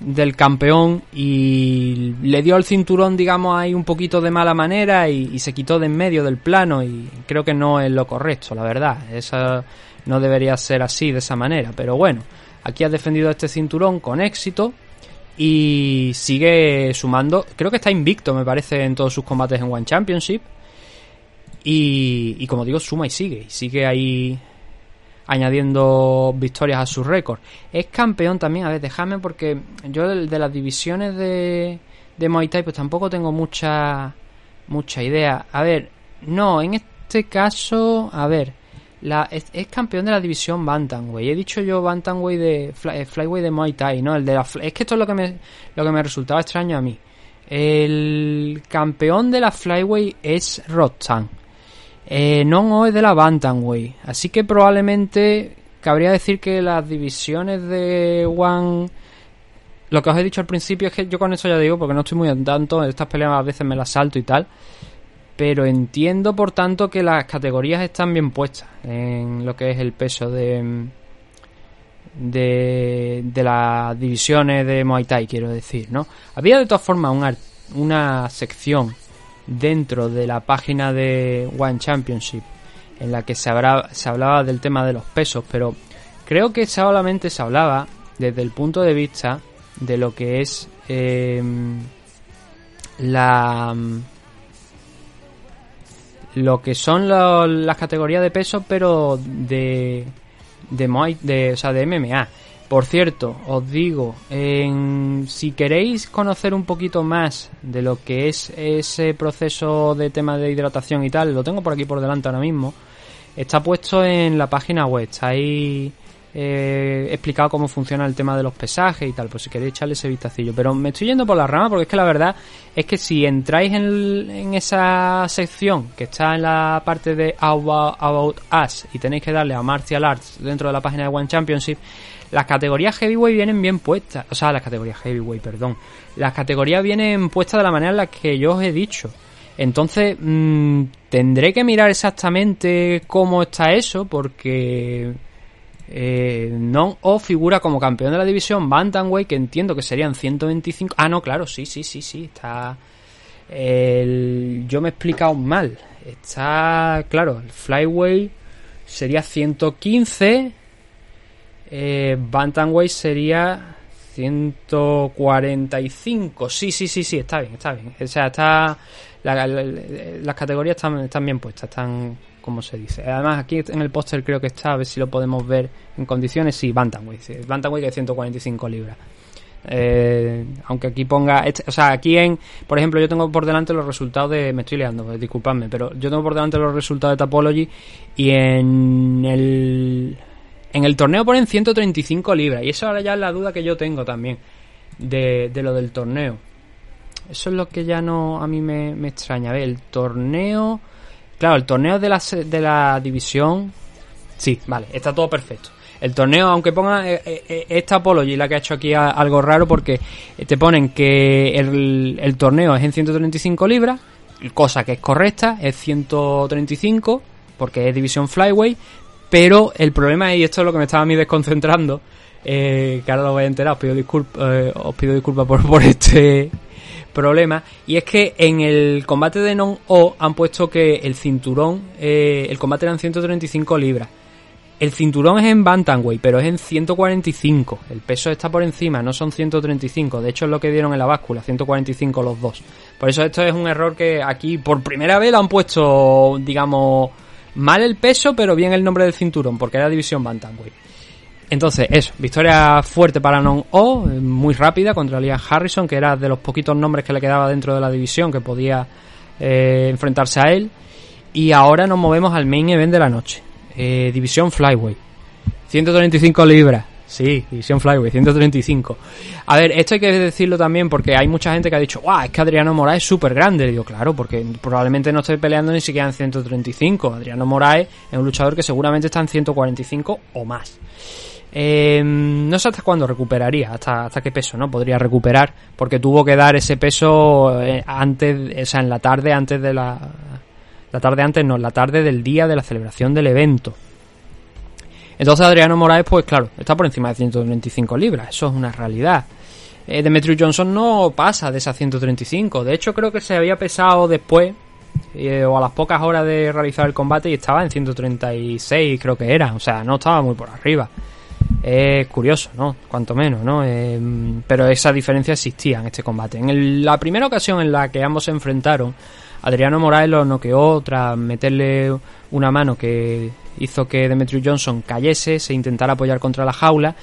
del campeón y le dio el cinturón, digamos, ahí un poquito de mala manera y, se quitó de en medio del plano y creo que no es lo correcto, la verdad. Eso no debería ser así, de esa manera. Pero bueno, aquí ha defendido este cinturón con éxito y sigue sumando. Creo que está invicto, me parece, en todos sus combates en One Championship. Y, y como digo, suma y sigue. Y sigue ahí añadiendo victorias a su récord. Es campeón también, a ver, déjame porque yo de, las divisiones de, de Muay Thai pues tampoco tengo mucha mucha idea. A ver, no, en este caso, a ver, es, campeón de la división Bantamweight. He dicho yo Bantamweight de eh, Flyweight de Muay Thai, ¿no? El de la, es que esto es lo que me lo que me resultaba extraño a mí. El campeón de la Flyweight es Rotan eh, no es de la Bantamweight, así que probablemente cabría decir que las divisiones de One... Lo que os he dicho al principio es que yo con eso ya digo, porque no estoy muy en tanto, estas peleas a veces me las salto y tal, pero entiendo por tanto que las categorías están bien puestas en lo que es el peso de de, de las divisiones de Muay Thai, quiero decir, ¿no? Había de todas formas una, una sección dentro de la página de One Championship en la que se, se hablaba del tema de los pesos, pero creo que solamente se hablaba desde el punto de vista de lo que es em, la lo que son las categorías de peso pero de de, de, o sea, de MMA por cierto, os digo, si queréis conocer un poquito más de lo que es ese proceso de tema de hidratación y tal, lo tengo por aquí por delante ahora mismo. Está puesto en la página web, está ahí eh, explicado cómo funciona el tema de los pesajes y tal, pues si queréis echarle ese vistacillo. Pero me estoy yendo por la rama porque es que la verdad es que si entráis en, en esa sección que está en la parte de About, About Us y tenéis que darle a Martial Arts dentro de la página de One Championship, las categorías heavyweight vienen bien puestas. O sea, las categorías heavyweight, perdón. Las categorías vienen puestas de la manera en la que yo os he dicho. Entonces, mm, tendré que mirar exactamente cómo está eso, porque eh, no o figura como campeón de la división Bantamweight, que entiendo que serían 125. Ah, no, claro, sí, sí, sí, sí, está. Yo me he explicado mal. Está, claro, el Flyweight sería 115 eh, Bantamweight sería 145. Sí, sí, sí, sí, está bien, está bien. O sea, está. las categorías están, están bien puestas, están como se dice. Además, aquí en el póster creo que está, a ver si lo podemos ver en condiciones. Sí, Bantamweight. Bantamweight de 145 libras. Eh, aunque aquí ponga, este, o sea, aquí en, por ejemplo, yo tengo por delante los resultados de, me estoy liando, pues, disculpadme, pero yo tengo por delante los resultados de Tapology y en el en el torneo ponen 135 libras. Y eso ahora ya es la duda que yo tengo también de, lo del torneo. Eso es lo que ya no a mí me, extraña. A ver, el torneo... Claro, el torneo de la, de la división... Sí, vale, está todo perfecto. El torneo, aunque ponga eh, eh, eh, esta Apology, la que ha hecho aquí algo raro porque te ponen que el, el torneo es en 135 libras, cosa que es correcta, es 135 porque es división flyweight, pero el problema es, y esto es lo que me estaba a mí desconcentrando, eh, que ahora lo voy a enterar, os pido disculpas eh, pido disculpas por, por este problema, y es que en el combate de Non-O han puesto que el cinturón, eh, el combate eran 135 libras. El cinturón es en Bantamweight, pero es en 145. El peso está por encima, no son 135. De hecho, es lo que dieron en la báscula, 145 los dos. Por eso esto es un error que aquí por primera vez lo han puesto, digamos, mal el peso, pero bien el nombre del cinturón, porque era división Bantamweight. Entonces, eso, victoria fuerte para Non-O, muy rápida contra Liam Harrison, que era de los poquitos nombres que le quedaba dentro de la división que podía eh, enfrentarse a él. Y ahora nos movemos al main event de la noche. Eh, división Flyweight. 135 libras. Sí, División Flyweight, 135. A ver, esto hay que decirlo también porque hay mucha gente que ha dicho, ¡guau! Es que Adriano Moraes es súper grande. digo, claro, porque probablemente no esté peleando ni siquiera en 135. Adriano Moraes es un luchador que seguramente está en 145 o más. Eh, no sé hasta cuándo recuperaría, hasta, hasta qué peso, ¿no? Podría recuperar, porque tuvo que dar ese peso eh, antes, o sea, en la tarde antes de la. La tarde antes, no, la tarde del día de la celebración del evento. Entonces Adriano Moraes, pues claro, está por encima de 125 libras, eso es una realidad. Eh, Demetrius Johnson no pasa de esas 135, de hecho creo que se había pesado después, eh, o a las pocas horas de realizar el combate, y estaba en 136, creo que era, o sea, no estaba muy por arriba. Es curioso, ¿no? Cuanto menos, ¿no? Eh, pero esa diferencia existía en este combate. En la primera ocasión en la que ambos se enfrentaron, Adriano Moraes lo noqueó tras meterle una mano que hizo que Demetrius Johnson cayese, se intentara apoyar contra la jaula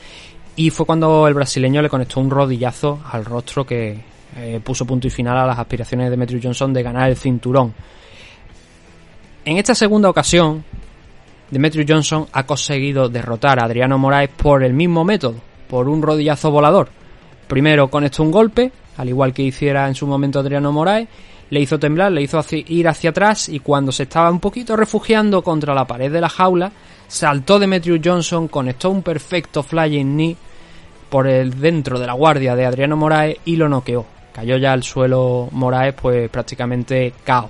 y fue cuando el brasileño le conectó un rodillazo al rostro que eh, puso punto y final a las aspiraciones de Demetrius Johnson de ganar el cinturón. En esta segunda ocasión, Demetrius Johnson ha conseguido derrotar a Adriano Moraes por el mismo método, por un rodillazo volador. Primero conectó un golpe, al igual que hiciera en su momento Adriano Moraes, le hizo temblar, le hizo ir hacia atrás y cuando se estaba un poquito refugiando contra la pared de la jaula, saltó Demetrius Johnson, conectó un perfecto flying knee por el dentro de la guardia de Adriano Moraes y lo noqueó. Cayó ya al suelo Moraes pues prácticamente cao.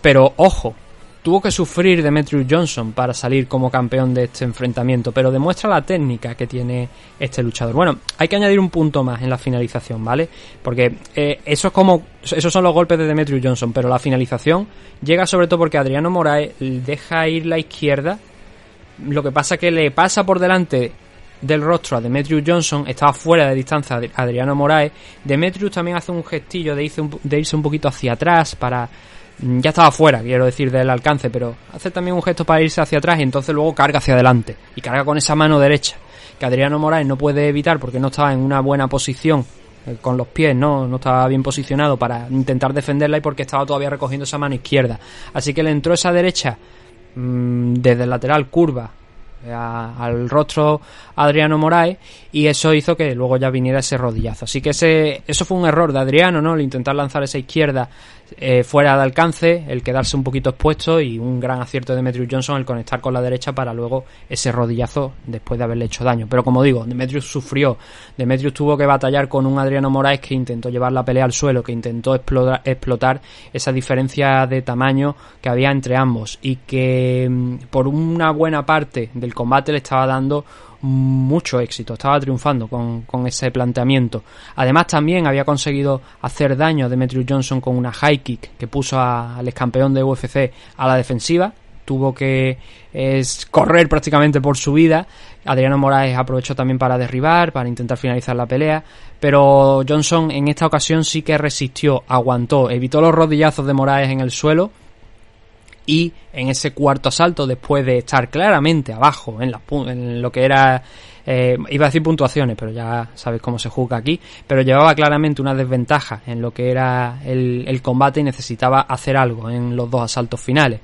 Pero ojo, tuvo que sufrir Demetrius Johnson para salir como campeón de este enfrentamiento, pero demuestra la técnica que tiene este luchador. Bueno, hay que añadir un punto más en la finalización, ¿vale? Porque eh, eso es como esos son los golpes de Demetrius Johnson, pero la finalización llega sobre todo porque Adriano Moraes deja ir la izquierda. Lo que pasa que le pasa por delante del rostro a Demetrius Johnson, estaba fuera de distancia Adriano Moraes. Demetrius también hace un gestillo de irse un, poquito hacia atrás para ya estaba fuera, quiero decir, del alcance, pero hace también un gesto para irse hacia atrás y entonces luego carga hacia adelante. Y carga con esa mano derecha, que Adriano Moraes no puede evitar porque no estaba en una buena posición eh, con los pies, ¿no? No estaba bien posicionado para intentar defenderla y porque estaba todavía recogiendo esa mano izquierda. Así que le entró esa derecha mm, desde el lateral curva eh, al rostro Adriano Moraes y eso hizo que luego ya viniera ese rodillazo. Así que ese, eso fue un error de Adriano, ¿no? El intentar lanzar esa izquierda eh, fuera de alcance, el quedarse un poquito expuesto y un gran acierto de Demetrius Johnson el conectar con la derecha para luego ese rodillazo después de haberle hecho daño. Pero como digo, Demetrius sufrió, Demetrius tuvo que batallar con un Adriano Moraes que intentó llevar la pelea al suelo, que intentó explotar, esa diferencia de tamaño que había entre ambos y que mm, por una buena parte del combate le estaba dando mucho éxito, estaba triunfando con, con ese planteamiento. Además también había conseguido hacer daño a Demetrius Johnson con una high kick que puso al ex campeón de UFC a la defensiva, tuvo que es, correr prácticamente por su vida. Adriano Moraes aprovechó también para derribar, para intentar finalizar la pelea, pero Johnson en esta ocasión sí que resistió, aguantó, evitó los rodillazos de Moraes en el suelo y en ese cuarto asalto, después de estar claramente abajo en, en lo que era, eh, iba a decir puntuaciones, pero ya sabéis cómo se juzga aquí, pero llevaba claramente una desventaja en lo que era el, el combate y necesitaba hacer algo en los dos asaltos finales.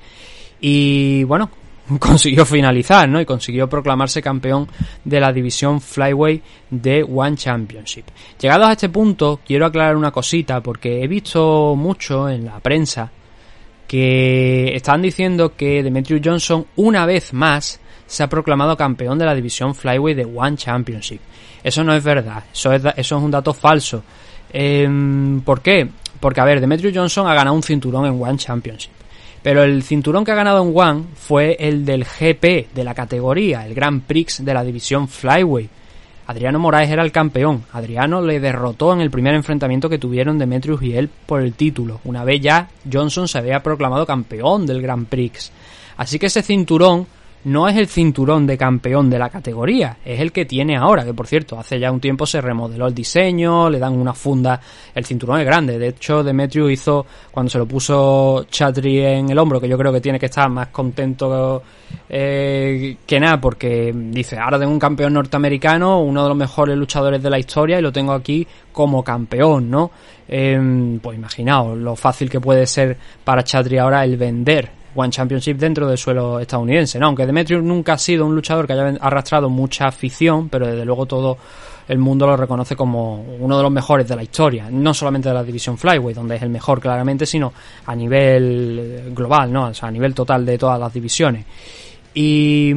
Y bueno, consiguió finalizar, ¿no? Y consiguió proclamarse campeón de la división Flyweight de One Championship. Llegados a este punto, quiero aclarar una cosita, porque he visto mucho en la prensa que están diciendo que Demetrius Johnson una vez más se ha proclamado campeón de la división Flyweight de One Championship. Eso no es verdad, eso es, eso es un dato falso. Em, ¿Por qué? Porque, a ver, Demetrius Johnson ha ganado un cinturón en One Championship. Pero el cinturón que ha ganado en One fue el del GP de la categoría, el Grand Prix de la división Flyweight. Adriano Moraes era el campeón. Adriano le derrotó en el primer enfrentamiento que tuvieron Demetrius y él por el título. Una vez ya Johnson se había proclamado campeón del Grand Prix. Así que ese cinturón no es el cinturón de campeón de la categoría, es el que tiene ahora, que por cierto, hace ya un tiempo se remodeló el diseño, le dan una funda, el cinturón es grande, de hecho Demetrius hizo, cuando se lo puso Chatri en el hombro, que yo creo que tiene que estar más contento eh, que nada, porque dice, ahora tengo un campeón norteamericano, uno de los mejores luchadores de la historia, y lo tengo aquí como campeón, ¿no? Em, pues imaginaos lo fácil que puede ser para Chatri ahora el vender One Championship dentro del suelo estadounidense. ¿no? Aunque Demetrius nunca ha sido un luchador que haya arrastrado mucha afición, pero desde luego todo el mundo lo reconoce como uno de los mejores de la historia, no solamente de la división Flyweight, donde es el mejor claramente, sino a nivel global, ¿no? O sea, a nivel total de todas las divisiones. Y,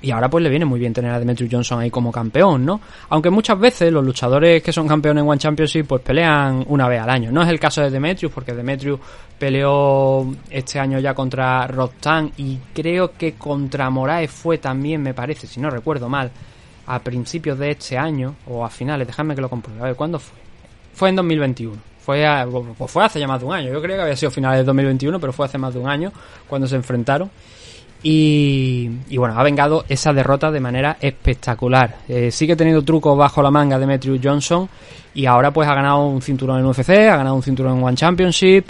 y, ahora pues le viene muy bien tener a Demetrius Johnson ahí como campeón, ¿no? Aunque muchas veces los luchadores que son campeones en One Championship pues pelean una vez al año. No es el caso de Demetrius porque Demetrius peleó este año ya contra Rotan y creo que contra Moraes fue también, me parece, si no recuerdo mal, a principios de este año o a finales, dejadme que lo compruebe. A ver, ¿cuándo fue? Fue en 2021. Fue, pues fue hace ya más de un año. Yo creo que había sido finales de 2021, pero fue hace más de un año cuando se enfrentaron. Y, bueno, ha vengado esa derrota de manera espectacular. Eh, sigue teniendo trucos bajo la manga Demetrius Johnson y ahora pues ha ganado un cinturón en UFC, ha ganado un cinturón en One Championship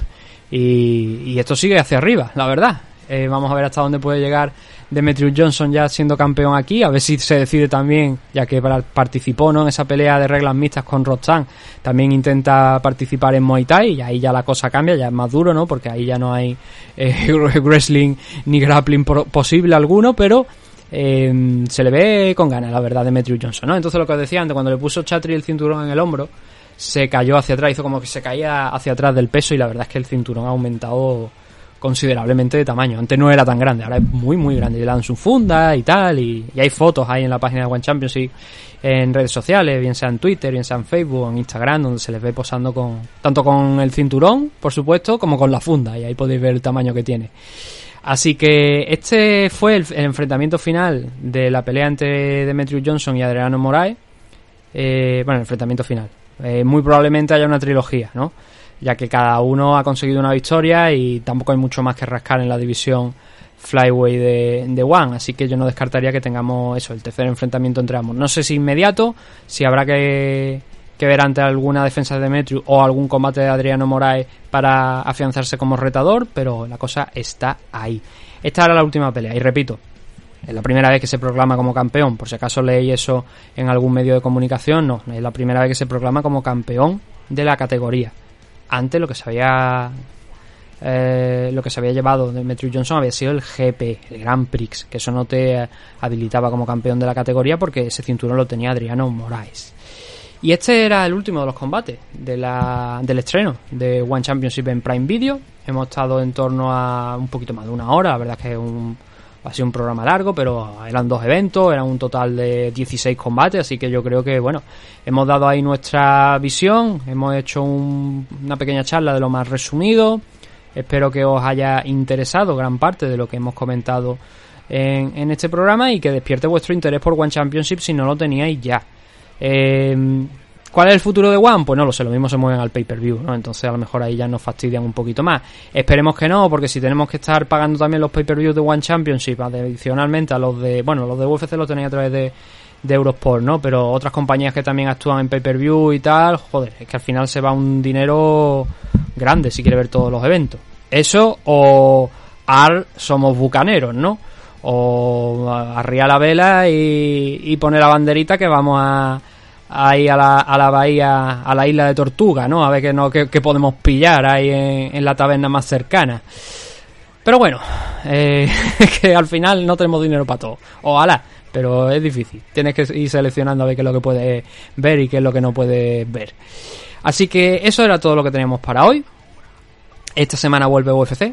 y, esto sigue hacia arriba, la verdad. Eh, vamos a ver hasta dónde puede llegar Demetrius Johnson ya siendo campeón aquí, a ver si se decide también, ya que participó ¿no? en esa pelea de reglas mixtas con Roxanne, también intenta participar en Muay Thai y ahí ya la cosa cambia, ya es más duro, ¿no? Porque ahí ya no hay eh, wrestling ni grappling posible alguno, pero eh, se le ve con ganas, la verdad, Demetrius Johnson, ¿no? Entonces lo que os decía antes, cuando le puso Chatri el cinturón en el hombro, se cayó hacia atrás, hizo como que se caía hacia atrás del peso y la verdad es que el cinturón ha aumentado considerablemente de tamaño. Antes no era tan grande, ahora es muy, muy grande. Le dan su funda y tal, y, hay fotos ahí en la página de One Championship en redes sociales, bien sea en Twitter, bien sea en Facebook en Instagram, donde se les ve posando con tanto con el cinturón, por supuesto, como con la funda, y ahí podéis ver el tamaño que tiene. Así que este fue el, enfrentamiento final de la pelea entre Demetrius Johnson y Adriano Moraes. Eh, bueno, el enfrentamiento final. Eh, muy probablemente haya una trilogía, ¿no? Ya que cada uno ha conseguido una victoria y tampoco hay mucho más que rascar en la división Flyway de, de One, así que yo no descartaría que tengamos eso, el tercer enfrentamiento entre ambos. No sé si inmediato, si habrá que, que ver ante alguna defensa de Demetrius o algún combate de Adriano Moraes para afianzarse como retador, pero la cosa está ahí. Esta era la última pelea, y repito, es la primera vez que se proclama como campeón, por si acaso leí eso en algún medio de comunicación, no, es la primera vez que se proclama como campeón de la categoría antes lo que se había eh, lo que se había llevado de Metro Johnson había sido el GP, el Grand Prix, que eso no te habilitaba como campeón de la categoría porque ese cinturón lo tenía Adriano Moraes. Y este era el último de los combates de del estreno de One Championship en Prime Video. Hemos estado en torno a un poquito más de una hora, la verdad es que un, ha sido un programa largo, pero eran dos eventos, eran un total de 16 combates, así que yo creo que, bueno, hemos dado ahí nuestra visión, hemos hecho una pequeña charla de lo más resumido. Espero que os haya interesado gran parte de lo que hemos comentado en, en este programa y que despierte vuestro interés por One Championship si no lo teníais ya. Eh, ¿Cuál es el futuro de One? Pues no lo sé, lo mismo se mueven al pay-per-view, ¿no? Entonces a lo mejor ahí ya nos fastidian un poquito más. Esperemos que no, porque si tenemos que estar pagando también los pay-per-views de One Championship adicionalmente a los de, bueno, los de UFC los tenéis a través de, de Eurosport, ¿no? Pero otras compañías que también actúan en pay-per-view y tal, joder, es que al final se va un dinero grande si quiere ver todos los eventos. Eso o AR somos bucaneros, ¿no? O arriar la vela y, y poner la banderita que vamos a ahí a la, a la bahía, a la isla de Tortuga, ¿no? A ver qué, no, qué, podemos pillar ahí en, la taberna más cercana. Pero bueno, eh, que al final no tenemos dinero para todo. Ojalá, pero es difícil. Tienes que ir seleccionando a ver qué es lo que puedes ver y qué es lo que no puedes ver. Así que eso era todo lo que teníamos para hoy. Esta semana vuelve UFC.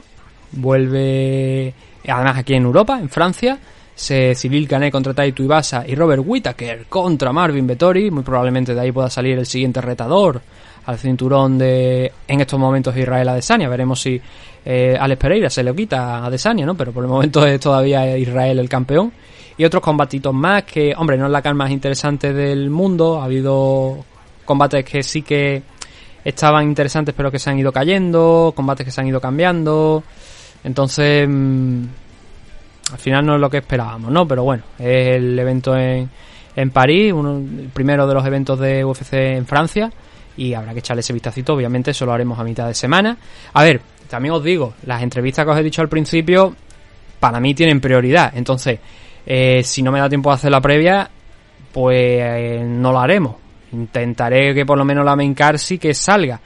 Vuelve además aquí en Europa, en Francia se Civil Canet contra Taito Ibasa y Robert Whittaker contra Marvin Vettori. Muy probablemente de ahí pueda salir el siguiente retador al cinturón de en estos momentos Israel Adesanya. Veremos si eh, Alex Pereira se lo quita a Adesanya, ¿no? Pero por el momento es todavía Israel el campeón. Y otros combatitos más que, hombre, no es la cal más interesante del mundo. Ha habido combates que sí que estaban interesantes pero que se han ido cayendo, combates que se han ido cambiando. Entonces... Mm, al final no es lo que esperábamos, ¿no? Pero bueno, es el evento en, en París, uno, el primero de los eventos de UFC en Francia y habrá que echarle ese vistacito, obviamente eso lo haremos a mitad de semana. A ver, también os digo, las entrevistas que os he dicho al principio, para mí tienen prioridad, entonces, eh, si no me da tiempo de hacer la previa, pues eh, no lo haremos. Intentaré que por lo menos la main card sí que salga.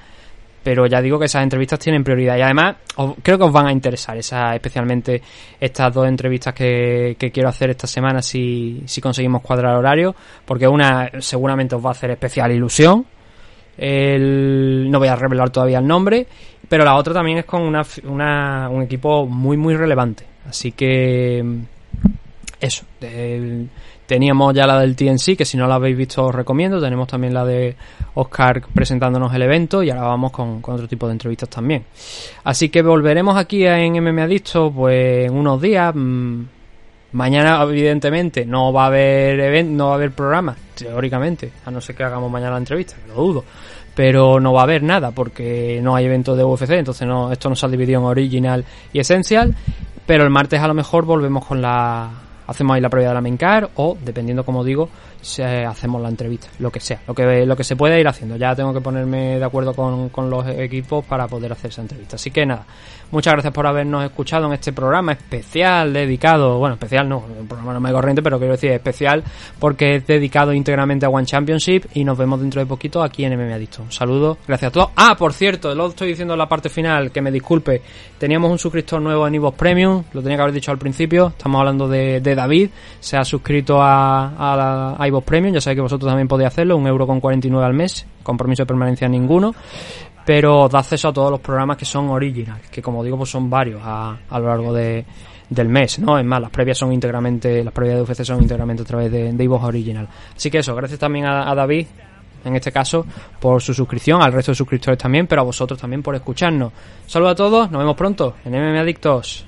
Pero ya digo que esas entrevistas tienen prioridad. Y además, os- creo que os van a interesar, esas, especialmente estas dos entrevistas que, que quiero hacer esta semana si, si conseguimos cuadrar horario. Porque una seguramente os va a hacer especial ilusión. El- no voy a revelar todavía el nombre. Pero la otra también es con una, una- un equipo muy, muy relevante. Así que eso. Teníamos ya la del TNC, que si no la habéis visto os recomiendo. Tenemos también la de Oscar presentándonos el evento y ahora vamos con, con otro tipo de entrevistas también. Así que volveremos aquí en MM Adicto pues en unos días. mm, Mañana, evidentemente, no va a haber event, no va a haber programa, teóricamente, a no ser que hagamos mañana la entrevista, que lo dudo. Pero no va a haber nada porque no hay eventos de UFC, entonces no, esto no se ha dividido en original y esencial. Pero el martes a lo mejor volvemos con la. Hacemos ahí la previa de la main o, dependiendo como digo, se, hacemos la entrevista, lo que sea, lo que, lo que se pueda ir haciendo. Ya tengo que ponerme de acuerdo con, con los equipos para poder hacer esa entrevista. Así que nada, muchas gracias por habernos escuchado en este programa especial dedicado, bueno, especial no, un programa no me corriente, pero quiero decir especial porque es dedicado íntegramente a One Championship y nos vemos dentro de poquito aquí en MMA Adicto. Un saludo, gracias a todos. Ah, por cierto, lo estoy diciendo en la parte final, que me disculpe, teníamos un suscriptor nuevo en Evox Premium, lo tenía que haber dicho al principio, estamos hablando de, de David, se ha suscrito a, a, a iVoox Premium, ya sabéis que vosotros también podéis hacerlo, un euro con 49 al mes, compromiso de permanencia ninguno, pero da acceso a todos los programas que son original, que como digo, pues son varios a, a lo largo de, del mes, ¿no? Es más, las previas son íntegramente, las previas de UFC son íntegramente a través de, de original. Así que eso, gracias también a, David, en este caso, por su suscripción, al resto de suscriptores también, pero a vosotros también por escucharnos. Saludos a todos, nos vemos pronto en MM Adictos.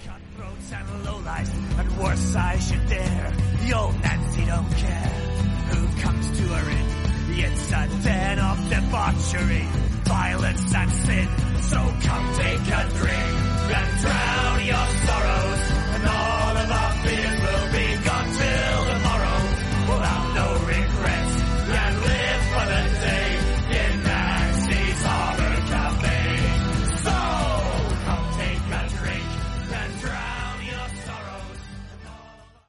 Debauchery, violence and sin. So come take a drink and drown